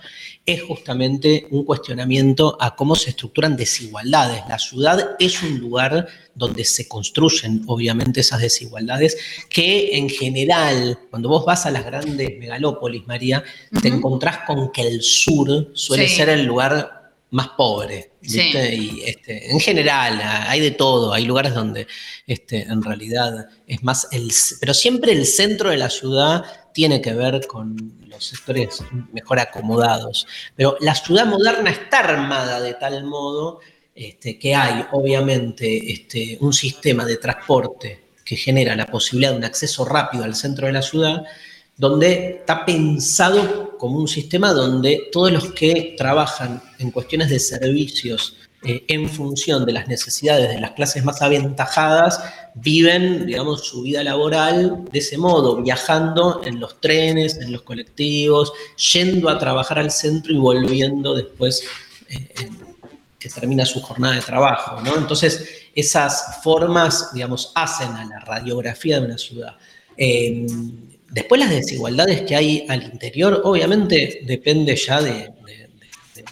es justamente un cuestionamiento a cómo se estructuran desigualdades. La ciudad es un lugar donde se construyen, obviamente, esas desigualdades, que en general, cuando vos vas a las grandes megalópolis, María, te encontrás con que el sur suele Sí. ser el lugar más pobre. ¿viste? Y este, en general, hay de todo, hay lugares donde este, en realidad es más el, pero siempre el centro de la ciudad tiene que ver con los sectores mejor acomodados. Pero la ciudad moderna está armada de tal modo este, que hay, obviamente, este, un sistema de transporte que genera la posibilidad de un acceso rápido al centro de la ciudad, donde está pensado como un sistema donde todos los que trabajan en cuestiones de servicios eh, en función de las necesidades de las clases más aventajadas viven, digamos, su vida laboral de ese modo, viajando en los trenes, en los colectivos, yendo a trabajar al centro y volviendo después eh, que termina su jornada de trabajo. Entonces, esas formas, digamos, hacen a la radiografía de una ciudad. Eh, después las desigualdades que hay al interior, obviamente depende ya de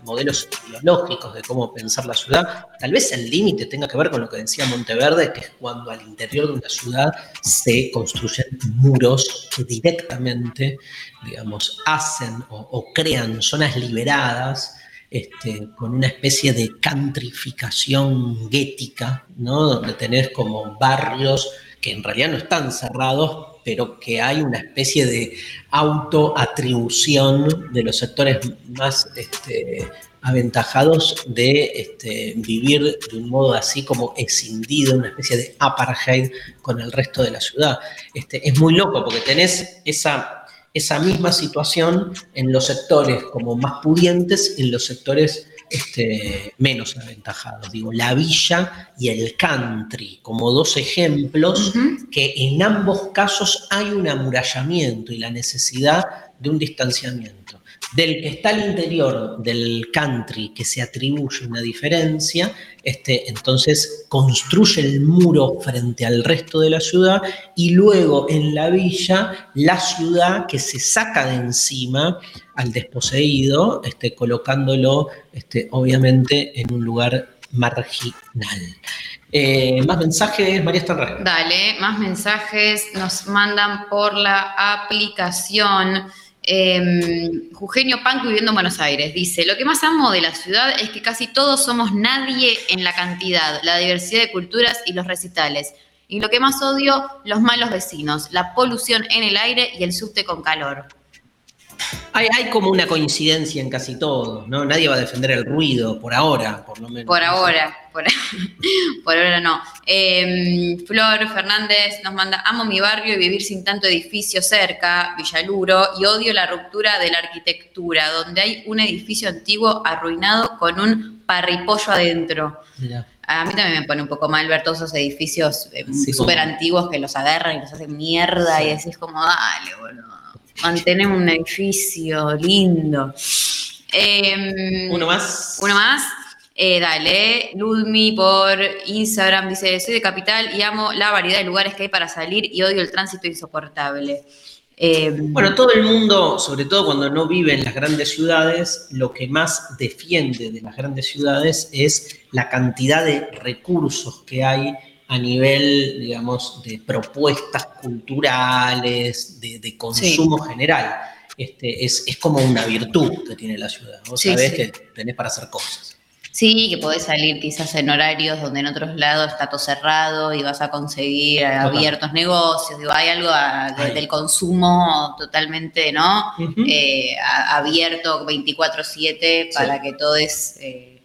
modelos ideológicos, de cómo pensar la ciudad. Tal vez el límite tenga que ver con lo que decía Monteverde, que es cuando al interior de una ciudad se construyen muros que directamente, digamos, hacen o, crean zonas liberadas este, con una especie de cantrificación guética, ¿no? Donde tenés como barrios que en realidad no están cerrados, pero que hay una especie de autoatribución de los sectores más este, aventajados de este, vivir de un modo así como escindido, una especie de apartheid con el resto de la ciudad. Este, es muy loco porque tenés esa, esa misma situación en los sectores como más pudientes, en los sectores este, menos aventajados. Digo, la villa y el country como dos ejemplos que en ambos casos hay un amurallamiento y la necesidad de un distanciamiento. Del que está al interior del country que se atribuye una diferencia, este, entonces construye el muro frente al resto de la ciudad y luego en la villa la ciudad que se saca de encima al desposeído, este, colocándolo este, obviamente en un lugar marginal. Eh, más mensajes, María Estanra. Dale, más mensajes nos mandan por la aplicación. Eh, Eugenio Panco viviendo en Buenos Aires dice: Lo que más amo de la ciudad es que casi todos somos nadie en la cantidad, la diversidad de culturas y los recitales. Y lo que más odio, los malos vecinos, la polución en el aire y el subte con calor. Hay, hay como una coincidencia en casi todo, ¿no? Nadie va a defender el ruido, por ahora, por lo menos. Por ahora, por, por ahora no. Eh, Flor Fernández nos manda, amo mi barrio y vivir sin tanto edificio cerca, Villaluro, y odio la ruptura de la arquitectura, donde hay un edificio antiguo arruinado con un parripollo adentro. Mirá. A mí también me pone un poco mal ver todos esos edificios eh, Sí, súper antiguos que los agarran y los hacen mierda y decís como, dale, boludo, mantenemos un edificio lindo. Em, Uno más. uno más. Eh, dale, Ludmi por Instagram dice, soy de Capital y amo la variedad de lugares que hay para salir y odio el tránsito insoportable. Eh, Bueno, todo el mundo, sobre todo cuando no vive en las grandes ciudades, lo que más defiende de las grandes ciudades es la cantidad de recursos que hay a nivel, digamos, de propuestas culturales, de, de consumo general. Este, es, es como una virtud que tiene la ciudad. Vos Sí, sabés sí. que tenés para hacer cosas. sí, que podés salir quizás en horarios donde en otros lados está todo cerrado y vas a conseguir Total. abiertos negocios. Digo, hay algo a- de- Hay. del consumo totalmente, ¿no? Eh, a- abierto 24/7 para que todos eh,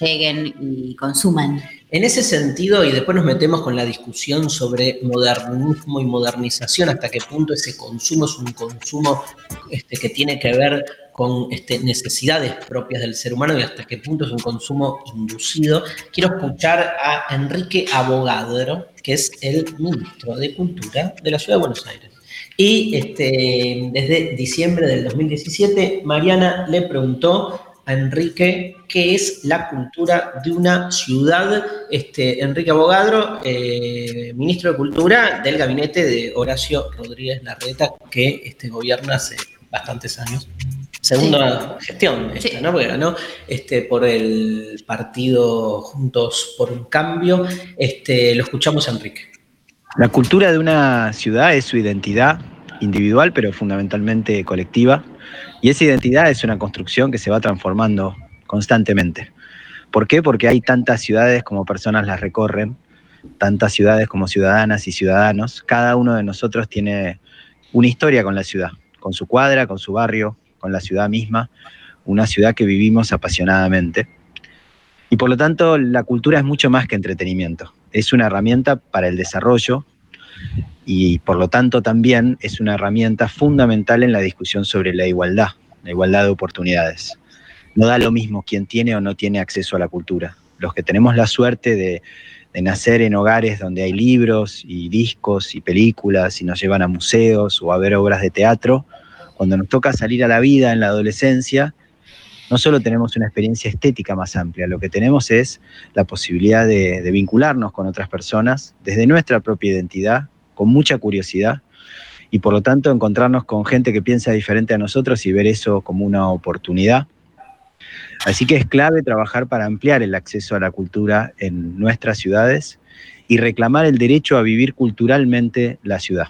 lleguen y consuman. En ese sentido, y después nos metemos con la discusión sobre modernismo y modernización, hasta qué punto ese consumo es un consumo este, que tiene que ver con este, necesidades propias del ser humano y hasta qué punto es un consumo inducido. Quiero escuchar a Enrique Abogadro, que es el ministro de Cultura de la Ciudad de Buenos Aires, Y este, desde diciembre del 2017, Mariana le preguntó Enrique qué es la cultura de una ciudad. Este, Enrique Abogadro, eh, ministro de Cultura del gabinete de Horacio Rodríguez Larreta, que este, gobierna hace bastantes años. Segunda gestión, esta, ¿no? Porque ganó este, por el partido Juntos por un Cambio. Este, lo escuchamos Enrique. La cultura de una ciudad es su identidad individual, pero fundamentalmente colectiva. Y esa identidad es una construcción que se va transformando constantemente. ¿Por qué? Porque hay tantas ciudades como personas las recorren, tantas ciudades como ciudadanas y ciudadanos. Cada uno de nosotros tiene una historia con la ciudad, con su cuadra, con su barrio, con la ciudad misma, una ciudad que vivimos apasionadamente. Y por lo tanto, la cultura es mucho más que entretenimiento. Es una herramienta para el desarrollo y por lo tanto también es una herramienta fundamental en la discusión sobre la igualdad, la igualdad de oportunidades. No da lo mismo quien tiene o no tiene acceso a la cultura. Los que tenemos la suerte de, nacer en hogares donde hay libros y discos y películas y nos llevan a museos o a ver obras de teatro, cuando nos toca salir a la vida en la adolescencia, no solo tenemos una experiencia estética más amplia, lo que tenemos es la posibilidad de vincularnos con otras personas desde nuestra propia identidad, con mucha curiosidad y por lo tanto encontrarnos con gente que piensa diferente a nosotros y ver eso como una oportunidad. Así que es clave trabajar para ampliar el acceso a la cultura en nuestras ciudades y reclamar el derecho a vivir culturalmente la ciudad.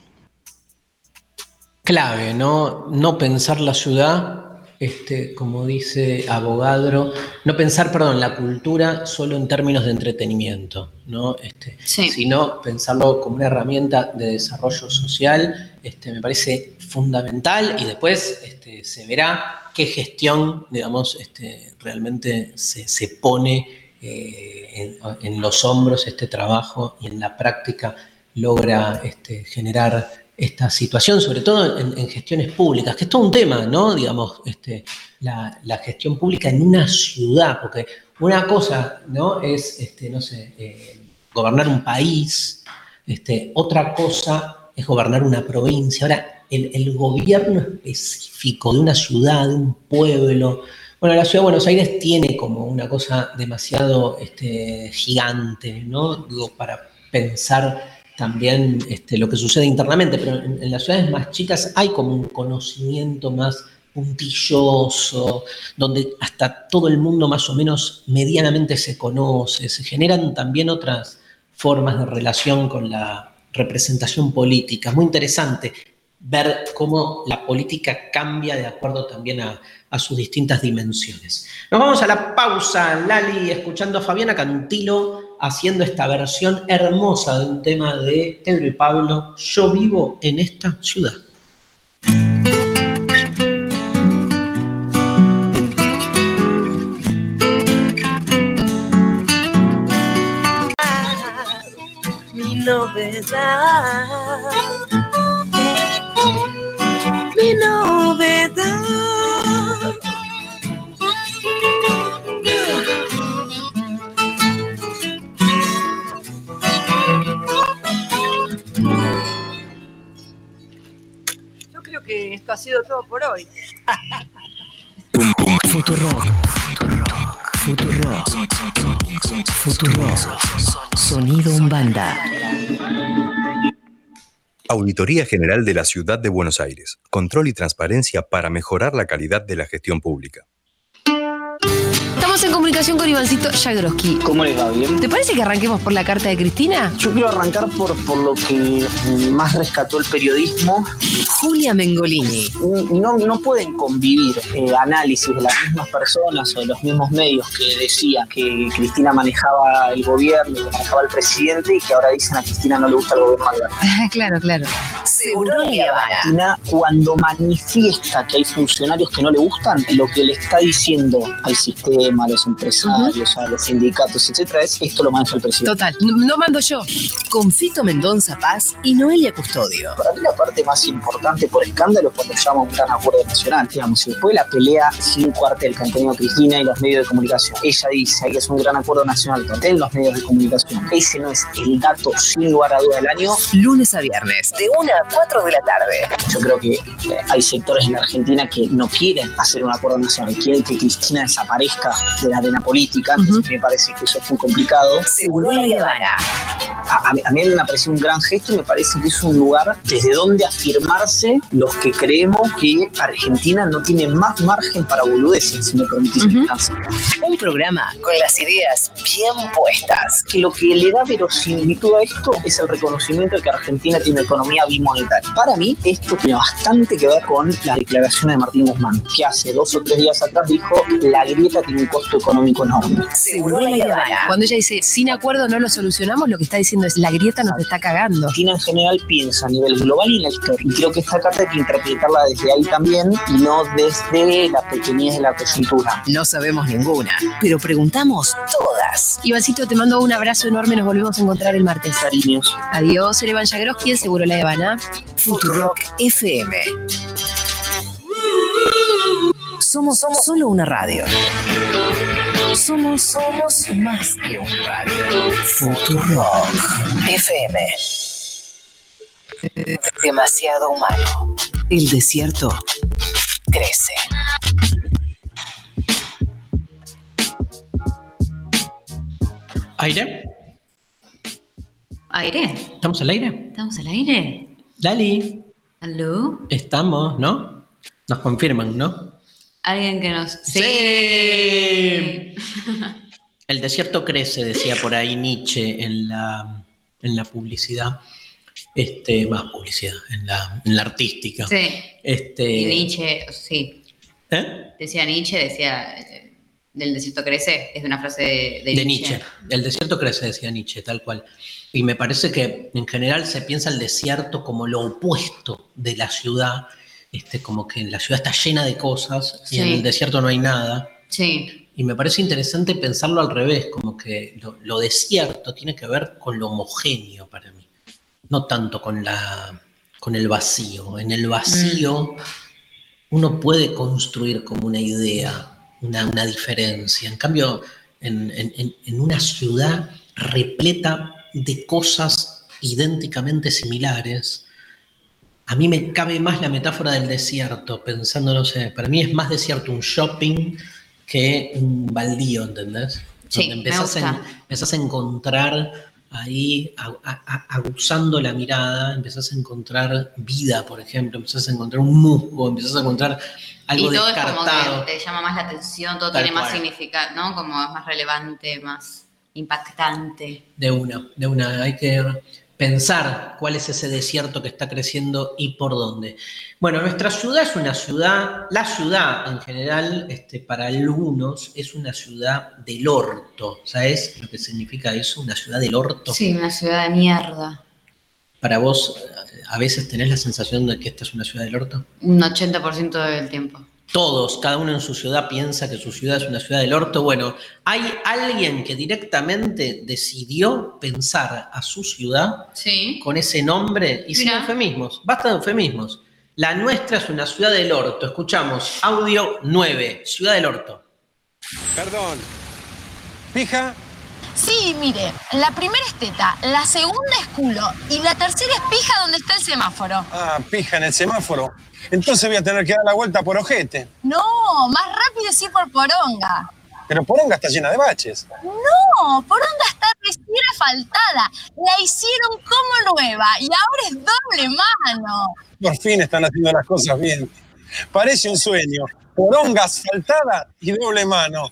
Clave, ¿no? No pensar la ciudad este, como dice Abogadro, no pensar, perdón, la cultura solo en términos de entretenimiento, ¿no? Este, sino pensarlo como una herramienta de desarrollo social, este, me parece fundamental y después este, se verá qué gestión, digamos, este, realmente se, se pone eh, en, en, los hombros este trabajo y en la práctica logra este, generar esta situación, sobre todo en, gestiones públicas, que es todo un tema, ¿no? Digamos, este, la, gestión pública en una ciudad, porque una cosa, ¿no? Es, este, no sé, eh, gobernar un país, este, otra cosa es gobernar una provincia. Ahora, el, gobierno específico de una ciudad, de un pueblo, bueno, la ciudad de Buenos Aires tiene como una cosa demasiado gigante, ¿no? Digo, para pensar también este, lo que sucede internamente, pero en, las ciudades más chicas hay como un conocimiento más puntilloso, donde hasta todo el mundo más o menos medianamente se conoce, se generan también otras formas de relación con la representación política. Es muy interesante ver cómo la política cambia de acuerdo también a, a, sus distintas dimensiones. Nos vamos a la pausa, Lali, escuchando a Fabiana Cantilo haciendo esta versión hermosa de un tema de Pedro Pablo, Yo vivo en esta ciudad. Mi mi. Ha sido todo por hoy. Futurock. Futurock. Futurock. Sonido Umbanda. Auditoría General de la Ciudad de Buenos Aires. Control y transparencia para mejorar la calidad de la gestión pública en comunicación con Ivancito Jagroski. ¿Cómo les va? ¿Bien? ¿Te parece que arranquemos por la carta de Cristina? Yo quiero arrancar por, por lo que más rescató el periodismo. Julia Mengolini. No, no pueden convivir eh, análisis de las mismas personas o de los mismos medios que decía que Cristina manejaba el gobierno, que manejaba el presidente y que ahora dicen a Cristina no le gusta el gobierno claro, claro. Seguro Cristina cuando manifiesta que hay funcionarios que no le gustan, lo que le está diciendo al sistema, los empresarios, a los sindicatos, etcétera, es esto lo maneja el presidente. Total, no, mando yo. Con Fito Mendonza Paz y Noelia Custodio. Para mí la parte más importante por escándalo es cuando llama un gran acuerdo nacional, digamos, después la pelea sin cuartel que han tenido Cristina y los medios de comunicación. Ella dice que es un gran acuerdo nacional que en los medios de comunicación. Ese no es el dato sin lugar a duda del año. Lunes a viernes, de una a 4 de la tarde. Yo creo que eh, hay sectores en la Argentina que no quieren hacer un acuerdo nacional, quieren que Cristina desaparezca de la arena política. Entonces, Me parece que eso es muy complicado. Seguro Habana. A, a mí, a mí me parece un gran gesto y me parece que es un lugar desde donde afirmarse los que creemos que Argentina no tiene más margen para boludeces, si me permitís el caso. Un programa con las ideas bien puestas. Que lo que le da verosimilitud a esto es el reconocimiento de que Argentina tiene una economía bimonetaria. Para mí, esto tiene bastante que ver con la declaración de Martín Guzmán, que hace dos o tres días atrás dijo la grieta tiene un costo económico enorme. Seguro la. Cuando ella dice, sin acuerdo no lo solucionamos, lo que está diciendo es, la grieta nos está cagando. Argentina en general piensa a nivel global y en la historia. Y creo que esta carta hay que interpretarla desde ahí también y no desde la pequeñez de la coyuntura. No sabemos ninguna, pero preguntamos todas. Ivancito, te mando un abrazo enorme, nos volvemos a encontrar el martes. Cariños. Adiós, Erevan Yagroski, en Seguro La Habana. Futurock FM. Somos, somos solo una radio. Somos, somos más que un radio. Futurock FM. Demasiado humano. El desierto Crece. ¿Aire? ¿Aire? ¿Estamos al aire? ¿Estamos al aire? Lali, ¿Aló? estamos, ¿no? Nos confirman, ¿no? ¿Alguien que nos... Sí. El desierto crece, decía por ahí Nietzsche en la, en la publicidad. Este, más publicidad, en la, en la artística. Sí. Este, Y Nietzsche, sí. ¿eh? Decía Nietzsche, decía, eh, del desierto crece, es una frase de, de De Nietzsche. El desierto crece, decía Nietzsche, tal cual. Y me parece que en general se piensa el desierto como lo opuesto de la ciudad, este, como que la ciudad está llena de cosas y en Sí. el desierto no hay nada. Sí. Y me parece interesante pensarlo al revés, como que lo, lo desierto tiene que ver con lo homogéneo para mí, no tanto con, la, con el vacío. En el vacío uno puede construir como una idea, una, una diferencia. En cambio, en- en- en una ciudad repleta de cosas idénticamente similares, a mí me cabe más la metáfora del desierto, pensando, no sé, para mí es más desierto un shopping que un baldío, ¿entendés? Sí, Donde empezás, a, gusta. empezás a encontrar ahí, a- a- a- aguzando la mirada, empezás a encontrar vida, por ejemplo, empezás a encontrar un musgo, empezás a encontrar algo y todo es como que te llama más la atención, todo Tal tiene más cual. significado, ¿no? Como es más relevante, más impactante. De una, de una. Hay que pensar cuál es ese desierto que está creciendo y por dónde. Bueno, nuestra ciudad es una ciudad, la ciudad en general, este, para algunos, es una ciudad del orto. ¿Sabes lo que significa eso? Una ciudad del orto. Sí, una ciudad de mierda. Para vos, a veces tenés la sensación de que esta es una ciudad del orto. Un 80% del tiempo. Todos, cada uno en su ciudad piensa que su ciudad es una ciudad del orto. Bueno, hay alguien que directamente decidió pensar a su ciudad Sí. con ese nombre y sin eufemismos. Basta de eufemismos. La nuestra es una ciudad del orto. Escuchamos audio 9, ciudad del orto. Perdón. ¿Pija? Sí, mire, la primera es teta, la segunda es culo y la tercera es pija donde está el semáforo. Ah, pija en el semáforo. Entonces voy a tener que dar la vuelta por ojete. No, más rápido es ir por poronga. Pero Poronga está llena de baches. No, poronga está recién asfaltada. La hicieron como nueva y ahora es doble mano. Por fin están haciendo las cosas bien. Parece un sueño. Poronga asfaltada y doble mano.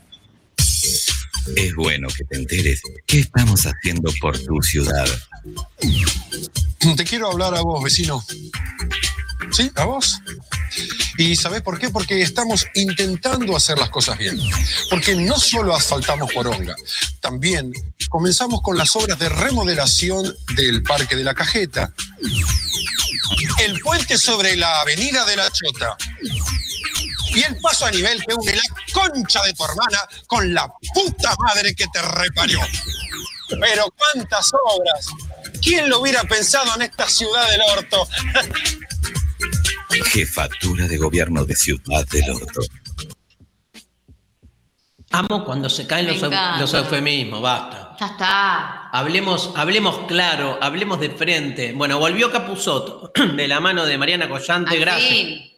Es bueno que te enteres qué estamos haciendo por tu ciudad. Te quiero hablar a vos, vecino. ¿Sí? ¿A vos? ¿Y sabés por qué? Porque estamos intentando hacer las cosas bien. Porque no solo asfaltamos Poronga, también comenzamos con las obras de remodelación del Parque de la Cajeta. El puente sobre la Avenida de la Chota. Y el paso a nivel que une la concha de tu hermana con la puta madre que te reparió. Pero cuántas obras. ¿Quién lo hubiera pensado en esta ciudad del orto? Jefatura de Gobierno de Ciudad del Orto. Amo cuando se caen los, eufemismos, basta. Ya está. Hablemos, hablemos claro, hablemos de frente. Bueno, volvió Capuzoto, de la mano de Mariana Collante, Al gracias. fin.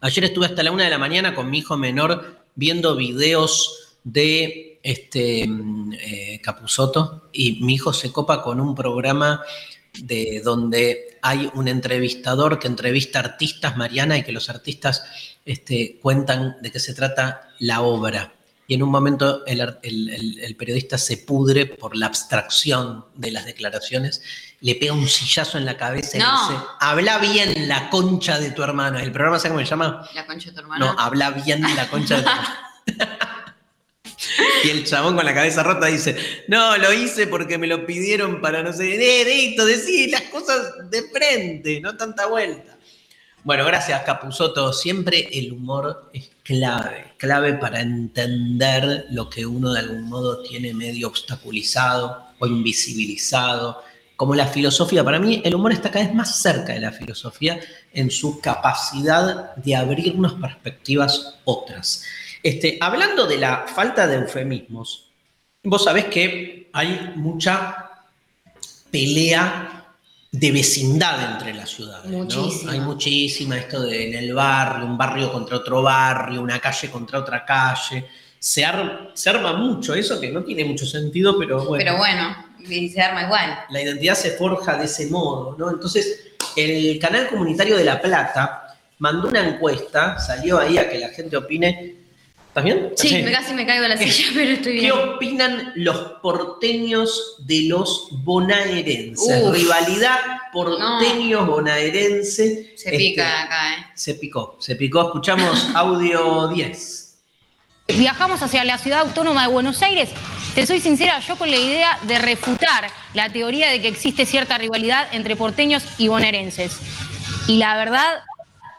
Ayer estuve hasta la una de la mañana con mi hijo menor viendo videos de este mm, eh, Capusotto y mi hijo se copa con un programa de donde hay un entrevistador que entrevista artistas, Mariana, y que los artistas este, cuentan de qué se trata la obra. Y en un momento el, el- el- el periodista se pudre por la abstracción de las declaraciones, le pega un sillazo en la cabeza y No. dice, habla bien la concha de tu hermano. ¿El programa sabe cómo se llama? La concha de tu hermana. No, habla bien la concha de tu hermano. Y el chabón con la cabeza rota dice, no, lo hice porque me lo pidieron para no sé, eh, Dito, decir las cosas de frente, no tanta vuelta. Bueno, gracias Capuzoto. Siempre el humor es clave, clave para entender lo que uno de algún modo tiene medio obstaculizado o invisibilizado. Como la filosofía, para mí el humor está cada vez más cerca de la filosofía en su capacidad de abrirnos perspectivas otras. Este, hablando de la falta de eufemismos, vos sabés que hay mucha pelea de vecindad entre las ciudades. ¿no? Muchísima. Hay muchísima esto de en el barrio, un barrio contra otro barrio, una calle contra otra calle. Se, ar- se arma mucho eso que no tiene mucho sentido, pero bueno. Pero bueno, y se arma igual. La identidad se forja de ese modo, ¿no? Entonces, el canal comunitario de La Plata mandó una encuesta, salió ahí a que la gente opine. ¿Estás bien? Sí, me casi me caigo de la silla, pero estoy ¿Qué bien. opinan los porteños de los bonaerenses? Uf. Rivalidad porteños-bonaerense. Se Este, pica acá, ¿eh? Se picó, se picó. Escuchamos audio 10. Viajamos hacia la ciudad autónoma de Buenos Aires. Te soy sincera, yo con la idea de refutar la teoría de que existe cierta rivalidad entre porteños y bonaerenses. Y la verdad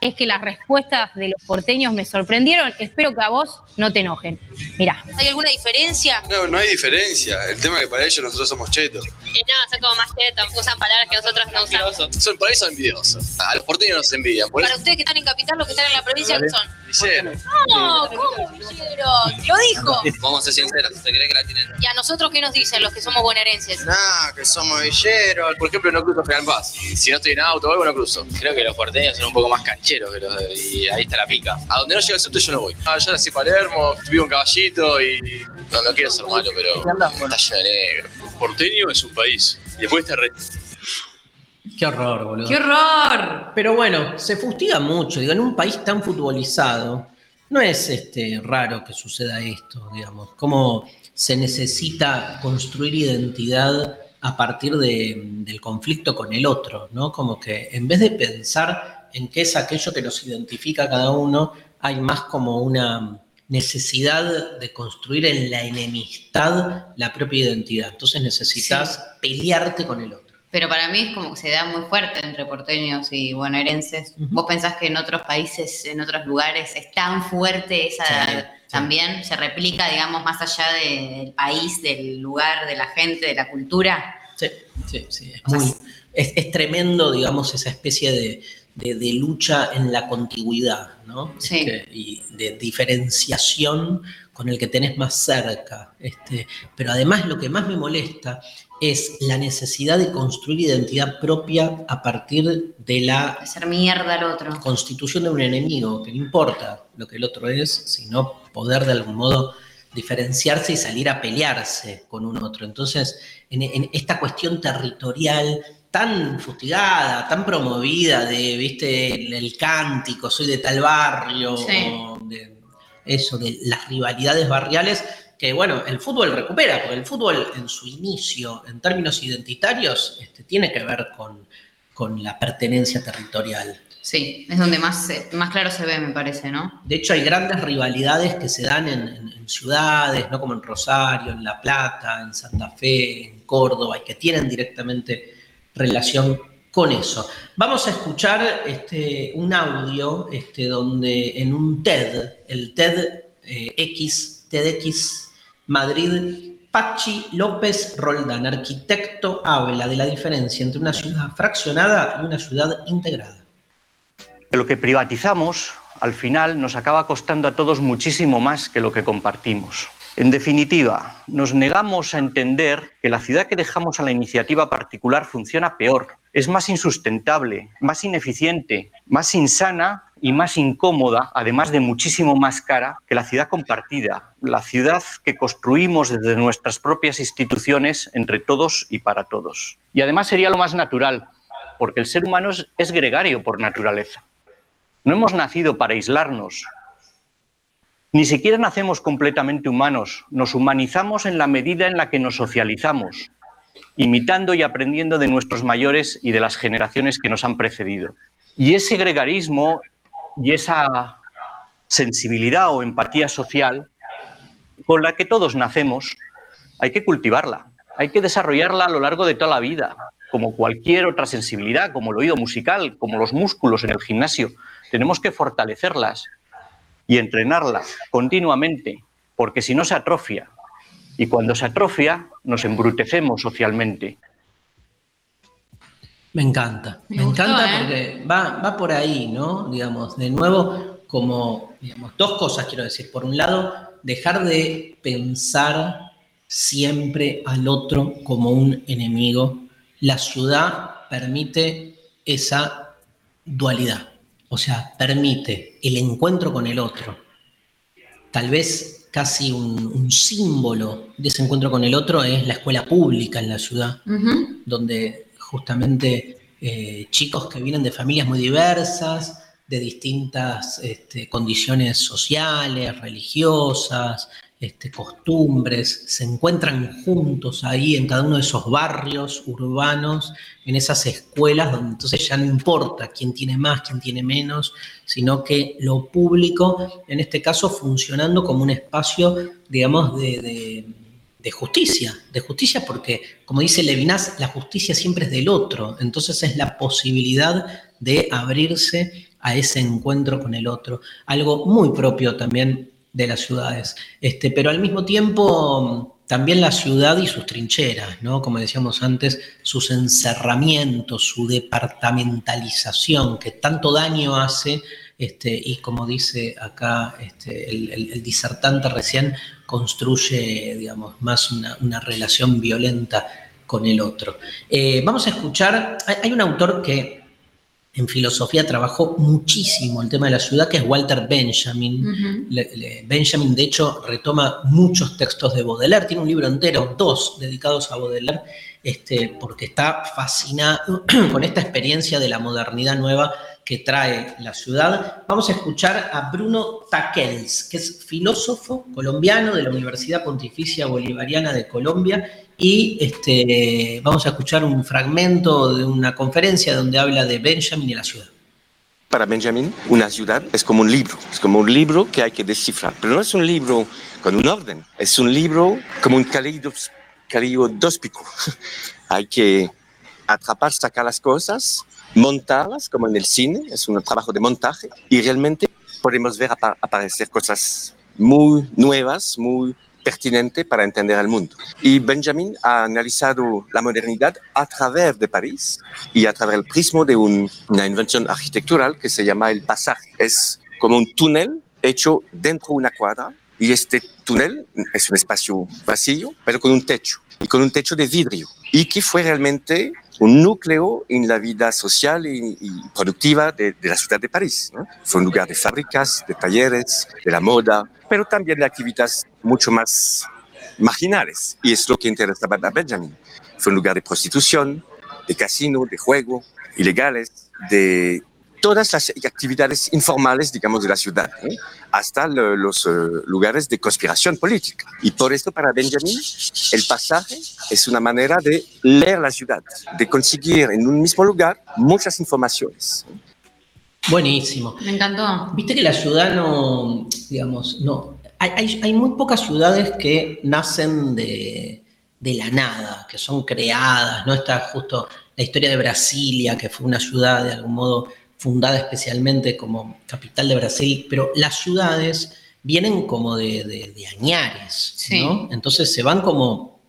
es que las respuestas de los porteños me sorprendieron. Espero que a vos no te enojen. Mirá. ¿Hay alguna diferencia? No, no hay diferencia. El tema es que para ellos nosotros somos chetos. Y no, son como más chetos, usan palabras que nosotros no usamos. Son, por ahí son envidiosos. A los porteños nos envidian. Por Para eso ustedes que están en capital, los que están en la provincia, ¿qué son? Villero. No, ¿cómo Villero? Lo dijo. Vamos a ser sinceros, ¿usted cree que la tienen? ¿Y a nosotros qué nos dicen los que somos bonaerenses? Nah, que somos villeros. Por ejemplo, no cruzo General Paz. Si no estoy en auto o algo, no cruzo. Creo que los porteños son un poco más cancheros que los de- y ahí está la pica. A donde no llega el subte yo no voy. Ah, yo nací en Palermo, vivo en Caballito y no, no quiero ser malo, pero está lleno de negro. Porteño es un país. Y después está re... Qué horror, boludo. ¡Qué horror! Pero bueno, se fustiga mucho. Digo, en un país tan futbolizado, no es este, raro que suceda esto, digamos. Como se necesita construir identidad a partir de- del conflicto con el otro, ¿no? Como que en vez de pensar en qué es aquello que nos identifica a cada uno, hay más como una necesidad de construir en la enemistad la propia identidad. Entonces necesitas pelearte con el otro. Pero para mí es como que se da muy fuerte entre porteños y bonaerenses. ¿Vos pensás que en otros países, en otros lugares, es tan fuerte esa Sí, también? ¿Se replica, digamos, más allá de- del país, del lugar, de la gente, de la cultura? Sí, sí, sí. Es, muy- es- es tremendo, digamos, esa especie de, de- de lucha en la contigüidad, ¿no? Sí. Este, y de diferenciación con el que tenés más cerca. Este, pero además lo que más me molesta es la necesidad de construir identidad propia a partir de la Hacer mierda al otro. constitución de un enemigo, que no importa lo que el otro es, sino poder de algún modo diferenciarse y salir a pelearse con un otro. Entonces, en, en esta cuestión territorial tan fustigada, tan promovida de, viste, el, el cántico, soy de tal barrio, Sí. o de eso, de las rivalidades barriales, que bueno, el fútbol recupera, porque el fútbol en su inicio, en términos identitarios, este, tiene que ver con, con la pertenencia territorial. Sí, es donde más, más claro se ve, me parece, ¿no? De hecho, hay grandes rivalidades que se dan en, en- en ciudades, ¿no? como en Rosario, en La Plata, en Santa Fe, en Córdoba, y que tienen directamente relación con eso. Vamos a escuchar este, un audio este, donde en un TED, el TED eh, X, TEDx Madrid, Pachi López Roldán, arquitecto, habla de la diferencia entre una ciudad fraccionada y una ciudad integrada. Lo que privatizamos al final nos acaba costando a todos muchísimo más que lo que compartimos. En definitiva, nos negamos a entender que la ciudad que dejamos a la iniciativa particular funciona peor, es más insustentable, más ineficiente, más insana y más incómoda, además de muchísimo más cara que la ciudad compartida, la ciudad que construimos desde nuestras propias instituciones entre todos y para todos. Y además sería lo más natural, porque el ser humano es, gregario por naturaleza. No hemos nacido para aislarnos, ni siquiera nacemos completamente humanos, nos humanizamos en la medida en la que nos socializamos, imitando y aprendiendo de nuestros mayores y de las generaciones que nos han precedido. Y ese gregarismo y esa sensibilidad o empatía social con la que todos nacemos, hay que cultivarla, hay que desarrollarla a lo largo de toda la vida, como cualquier otra sensibilidad, como el oído musical, como los músculos en el gimnasio. Tenemos que fortalecerlas y entrenarla continuamente, porque si no se atrofia. Y cuando se atrofia, nos embrutecemos socialmente. Me encanta, me, Me gustó, encanta ¿eh? porque va, va por ahí, ¿no? Digamos, de nuevo, como, digamos, dos cosas quiero decir. Por un lado, dejar de pensar siempre al otro como un enemigo. La ciudad permite esa dualidad, o sea, permite el encuentro con el otro. Tal vez casi un, un símbolo de ese encuentro con el otro es la escuela pública en la ciudad donde justamente eh, chicos que vienen de familias muy diversas, de distintas este, condiciones sociales, religiosas, este, costumbres, se encuentran juntos ahí en cada uno de esos barrios urbanos, en esas escuelas, donde entonces ya no importa quién tiene más, quién tiene menos, sino que lo público, en este caso, funcionando como un espacio, digamos, de- de de justicia, de justicia porque, como dice Levinas, la justicia siempre es del otro, entonces es la posibilidad de abrirse a ese encuentro con el otro, algo muy propio también de las ciudades, este, pero al mismo tiempo también la ciudad y sus trincheras, ¿no? Como decíamos antes, sus encerramientos, su departamentalización, que tanto daño hace, este, y como dice acá este, el, disertante recién, construye, digamos, más una, relación violenta con el otro. Eh, vamos a escuchar, hay un autor que en filosofía trabajó muchísimo el tema de la ciudad, que es Walter Benjamin. Ujú. Le- le- Benjamin, de hecho, retoma muchos textos de Baudelaire, tiene un libro entero, dos dedicados a Baudelaire, este, porque está fascinado con esta experiencia de la modernidad nueva que trae la ciudad. Vamos a escuchar a Bruno Taquels, que es filósofo colombiano de la Universidad Pontificia Bolivariana de Colombia, y este, vamos a escuchar un fragmento de una conferencia donde habla de Benjamin y la ciudad. Para Benjamin, una ciudad es como un libro, es como un libro que hay que descifrar, pero no es un libro con un orden, es un libro como un caleidos- caleidoscópico. hay que atrapar, sacar las cosas, montarlas como en el cine, es un trabajo de montaje y realmente podemos ver apa- aparecer cosas muy nuevas, muy pertinentes para entender el mundo. Y Benjamin ha analizado la modernidad a través de París y a través del prisma de un- una invención arquitectural que se llama el pasaje. Es como un túnel hecho dentro de una cuadra y este túnel es un espacio vacío, pero con un techo y con un techo de vidrio y que fue realmente un núcleo en la vida social y, y productiva de, de la ciudad de París. ¿no? Fue un lugar de fábricas, de talleres, de la moda, pero también de actividades mucho más marginales. Y es lo que interesaba a Benjamin. Fue un lugar de prostitución, de casino, de juego, ilegales, de todas las actividades informales, digamos, de la ciudad, ¿eh? hasta lo- los eh, lugares de conspiración política. Y por esto, para Benjamin, el pasaje es una manera de leer la ciudad, de conseguir en un mismo lugar muchas informaciones. Buenísimo. Me encantó. Viste que la ciudad no, digamos, no. Hay, hay- hay muy pocas ciudades que nacen de, de la nada, que son creadas, ¿no? Está justo la historia de Brasilia, que fue una ciudad de algún modo fundada especialmente como capital de Brasil, pero las ciudades vienen como de, de, de añares, ¿no? Entonces se van como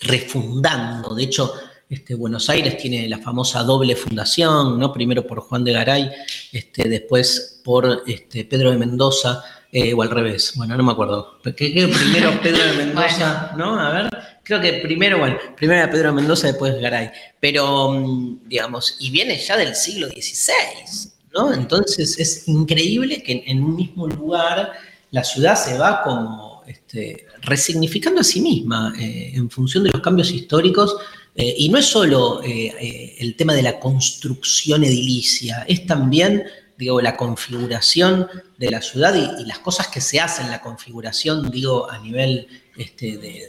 refundando. De hecho, Este, Buenos Aires tiene la famosa doble fundación, ¿no? Primero por Juan de Garay, este, después por este, Pedro de Mendoza, eh, o al revés, bueno, no me acuerdo. ¿Qué, qué primero Pedro de Mendoza, ¿no? A ver, creo que primero, bueno, primero era Pedro de Mendoza, después Garay. Pero, mm, digamos, y viene ya del siglo XVI, ¿no? Entonces es increíble que en, en un mismo lugar la ciudad se va como este, resignificando a sí misma eh, en función de los cambios históricos. Eh, y no es solo eh, eh, el tema de la construcción edilicia, es también digo, la configuración de la ciudad y, y las cosas que se hacen, la configuración, digo, a nivel este, de,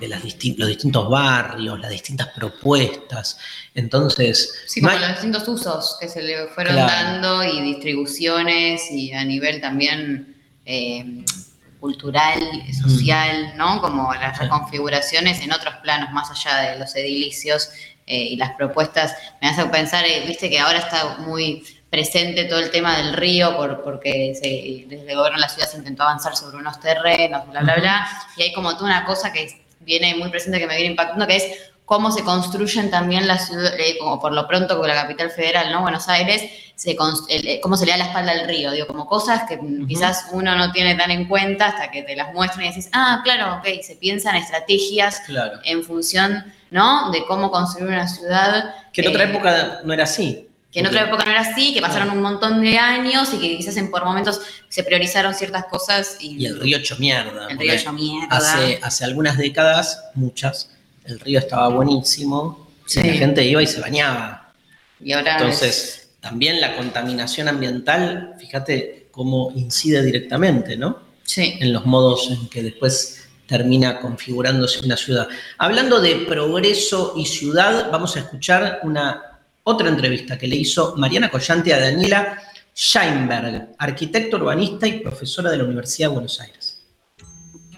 de las disti- los distintos barrios, las distintas propuestas. Entonces, Sí, como los distintos usos que se le fueron Claro. dando y distribuciones y a nivel también eh, cultural, social, ¿no? Como las reconfiguraciones en otros planos más allá de los edilicios eh, y las propuestas. Me hace pensar, eh, viste que ahora está muy presente todo el tema del río por, porque se- desde el gobierno de la ciudad se intentó avanzar sobre unos terrenos, bla, bla, bla. Y hay como toda una cosa que viene muy presente que me viene impactando, que es cómo se construyen también las ciudades, eh, como por lo pronto con la capital federal, ¿no? Buenos Aires, se cons- el- eh, cómo se le da la espalda al río, digo, como cosas que quizás uno no tiene tan en cuenta hasta que te las muestran y decís, ah, claro, ok, se piensan estrategias Claro. en función, ¿no? De cómo construir una ciudad. que en otra eh, época no era así. que en otra época no era así, que pasaron un montón de años y que quizás en por momentos se priorizaron ciertas cosas y, Y el río hecho mierda. El río hecho mierda. Hace, hace algunas décadas, muchas, el río estaba buenísimo Sí. y la gente iba y se bañaba. y ahora Entonces, también la contaminación ambiental, fíjate cómo incide directamente, ¿no? Sí. En los modos en que después termina configurándose una ciudad. Hablando de progreso y ciudad, vamos a escuchar una otra entrevista que le hizo Mariana Collante a Daniela Scheinberg, arquitecta urbanista y profesora de la Universidad de Buenos Aires.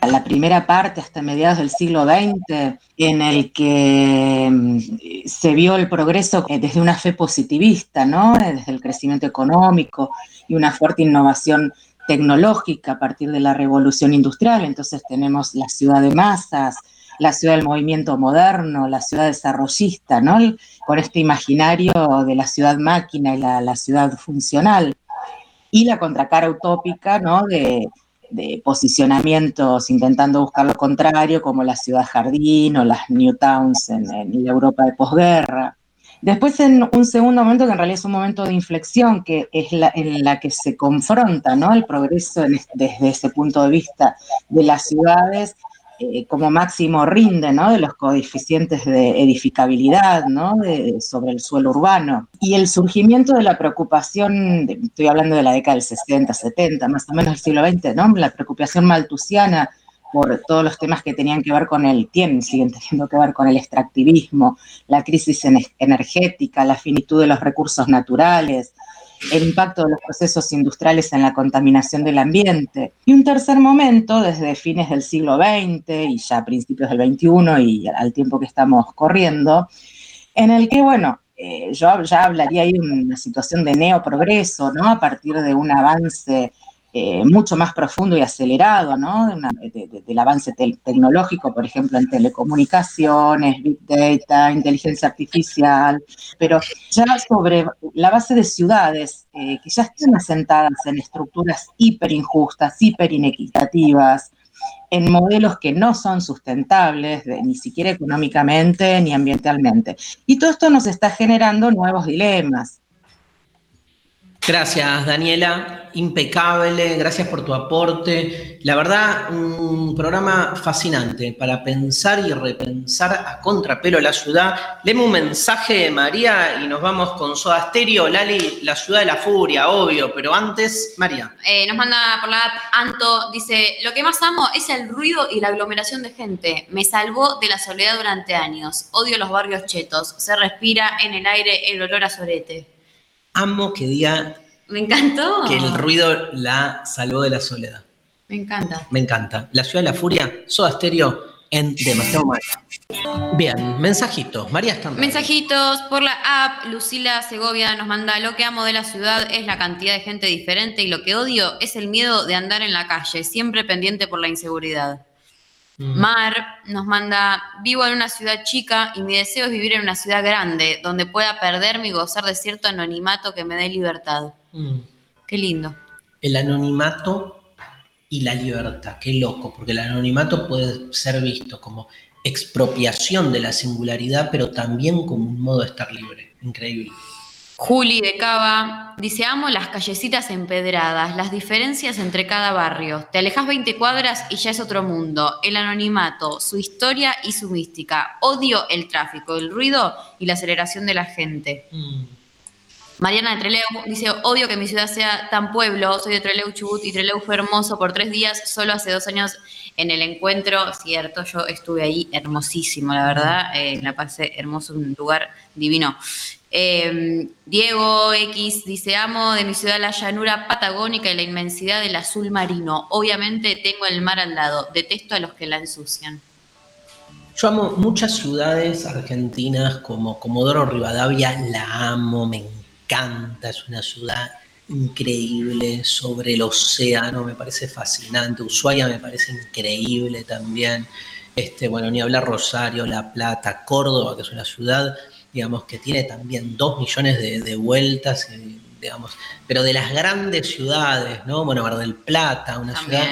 La primera parte hasta mediados del siglo XX, en el que mm, se vio el progreso eh, desde una fe positivista, ¿no? Eh, Desde el crecimiento económico y una fuerte innovación tecnológica a partir de la revolución industrial. Entonces tenemos la ciudad de masas, la ciudad del movimiento moderno, la ciudad desarrollista, ¿no? Con este imaginario de la ciudad máquina y la, la ciudad funcional. Y la contracara utópica, ¿no? De, de posicionamientos intentando buscar lo contrario, como la ciudad jardín o las New Towns en, la Europa de posguerra. Después, en un segundo momento, que en realidad es un momento de inflexión, que es la, en la que se confronta ¿no? el progreso desde ese punto de vista de las ciudades eh, como máximo rinde ¿no? de los coeficientes de edificabilidad ¿no? de- sobre el suelo urbano. Y el surgimiento de la preocupación, de- estoy hablando de la década del 60, 70, más o menos del siglo XX, ¿no? la preocupación maltusiana por todos los temas que tenían que ver con el, tienen, siguen teniendo que ver con el extractivismo, la crisis ene- energética, la finitud de los recursos naturales, el impacto de los procesos industriales en la contaminación del ambiente. Y un tercer momento, desde fines del siglo XX y ya principios del XXI y al tiempo que estamos corriendo, en el que, bueno, eh, yo ya hablaría ahí de una situación de neoprogreso, ¿no? A partir de un avance eh, mucho más profundo y acelerado, ¿no? Del avance tecnológico, por ejemplo, en telecomunicaciones, big data, inteligencia artificial, pero ya sobre la base de ciudades eh, que ya están asentadas en estructuras hiper injustas, hiper inequitativas, en modelos que no son sustentables, ni siquiera económicamente ni ambientalmente. Y todo esto nos está generando nuevos dilemas. Gracias, Daniela. Impecable. Gracias por tu aporte. La verdad, un programa fascinante para pensar y repensar a contrapelo la ciudad. Leeme un mensaje de María y nos vamos con Soda Stereo. Lali, la ciudad de la furia, obvio, pero antes, María. Eh, nos manda por la app Anto, dice, lo que más amo es el ruido y la aglomeración de gente. Me salvó de la soledad durante años. Odio los barrios chetos. Se respira en el aire el olor a sorete. Amo que diga Me encantó. que el ruido la salvó de la soledad. Me encanta. Me encanta. La ciudad de la furia, Soda Stereo en Demasiado Mal. Bien, mensajitos. María radio. Mensajitos por la app. Lucila Segovia nos manda, lo que amo de la ciudad es la cantidad de gente diferente y lo que odio es el miedo de andar en la calle, siempre pendiente por la inseguridad. Mar nos manda, vivo en una ciudad chica y mi deseo es vivir en una ciudad grande, donde pueda perderme y gozar de cierto anonimato que me dé libertad. Mm. Qué lindo. El anonimato y la libertad, qué loco, porque el anonimato puede ser visto como expropiación de la singularidad, pero también como un modo de estar libre. Increíble. Juli de Cava dice, amo las callecitas empedradas, las diferencias entre cada barrio. Te alejas 20 cuadras y ya es otro mundo. El anonimato, su historia y su mística. Odio el tráfico, el ruido y la aceleración de la gente. Mariana de Treleu dice, odio que mi ciudad sea tan pueblo. Soy de Treleu, Chubut y Treleu fue hermoso por tres días, solo hace dos años en el encuentro, cierto, yo estuve ahí hermosísimo, la verdad, eh, la pasé hermoso, un lugar divino. Eh, Diego X dice, amo de mi ciudad la llanura patagónica y la inmensidad del azul marino. Obviamente tengo el mar al lado, detesto a los que la ensucian. Yo amo muchas ciudades argentinas como Comodoro Rivadavia, la amo, me encanta, es una ciudad increíble sobre el océano, me parece fascinante. Ushuaia me parece increíble también. Este, bueno, ni hablar Rosario, La Plata, Córdoba, que es una ciudad, digamos, que tiene también dos millones de, de vueltas, y, digamos, pero de las grandes ciudades, ¿no? Bueno, Mar del Plata, una ciudad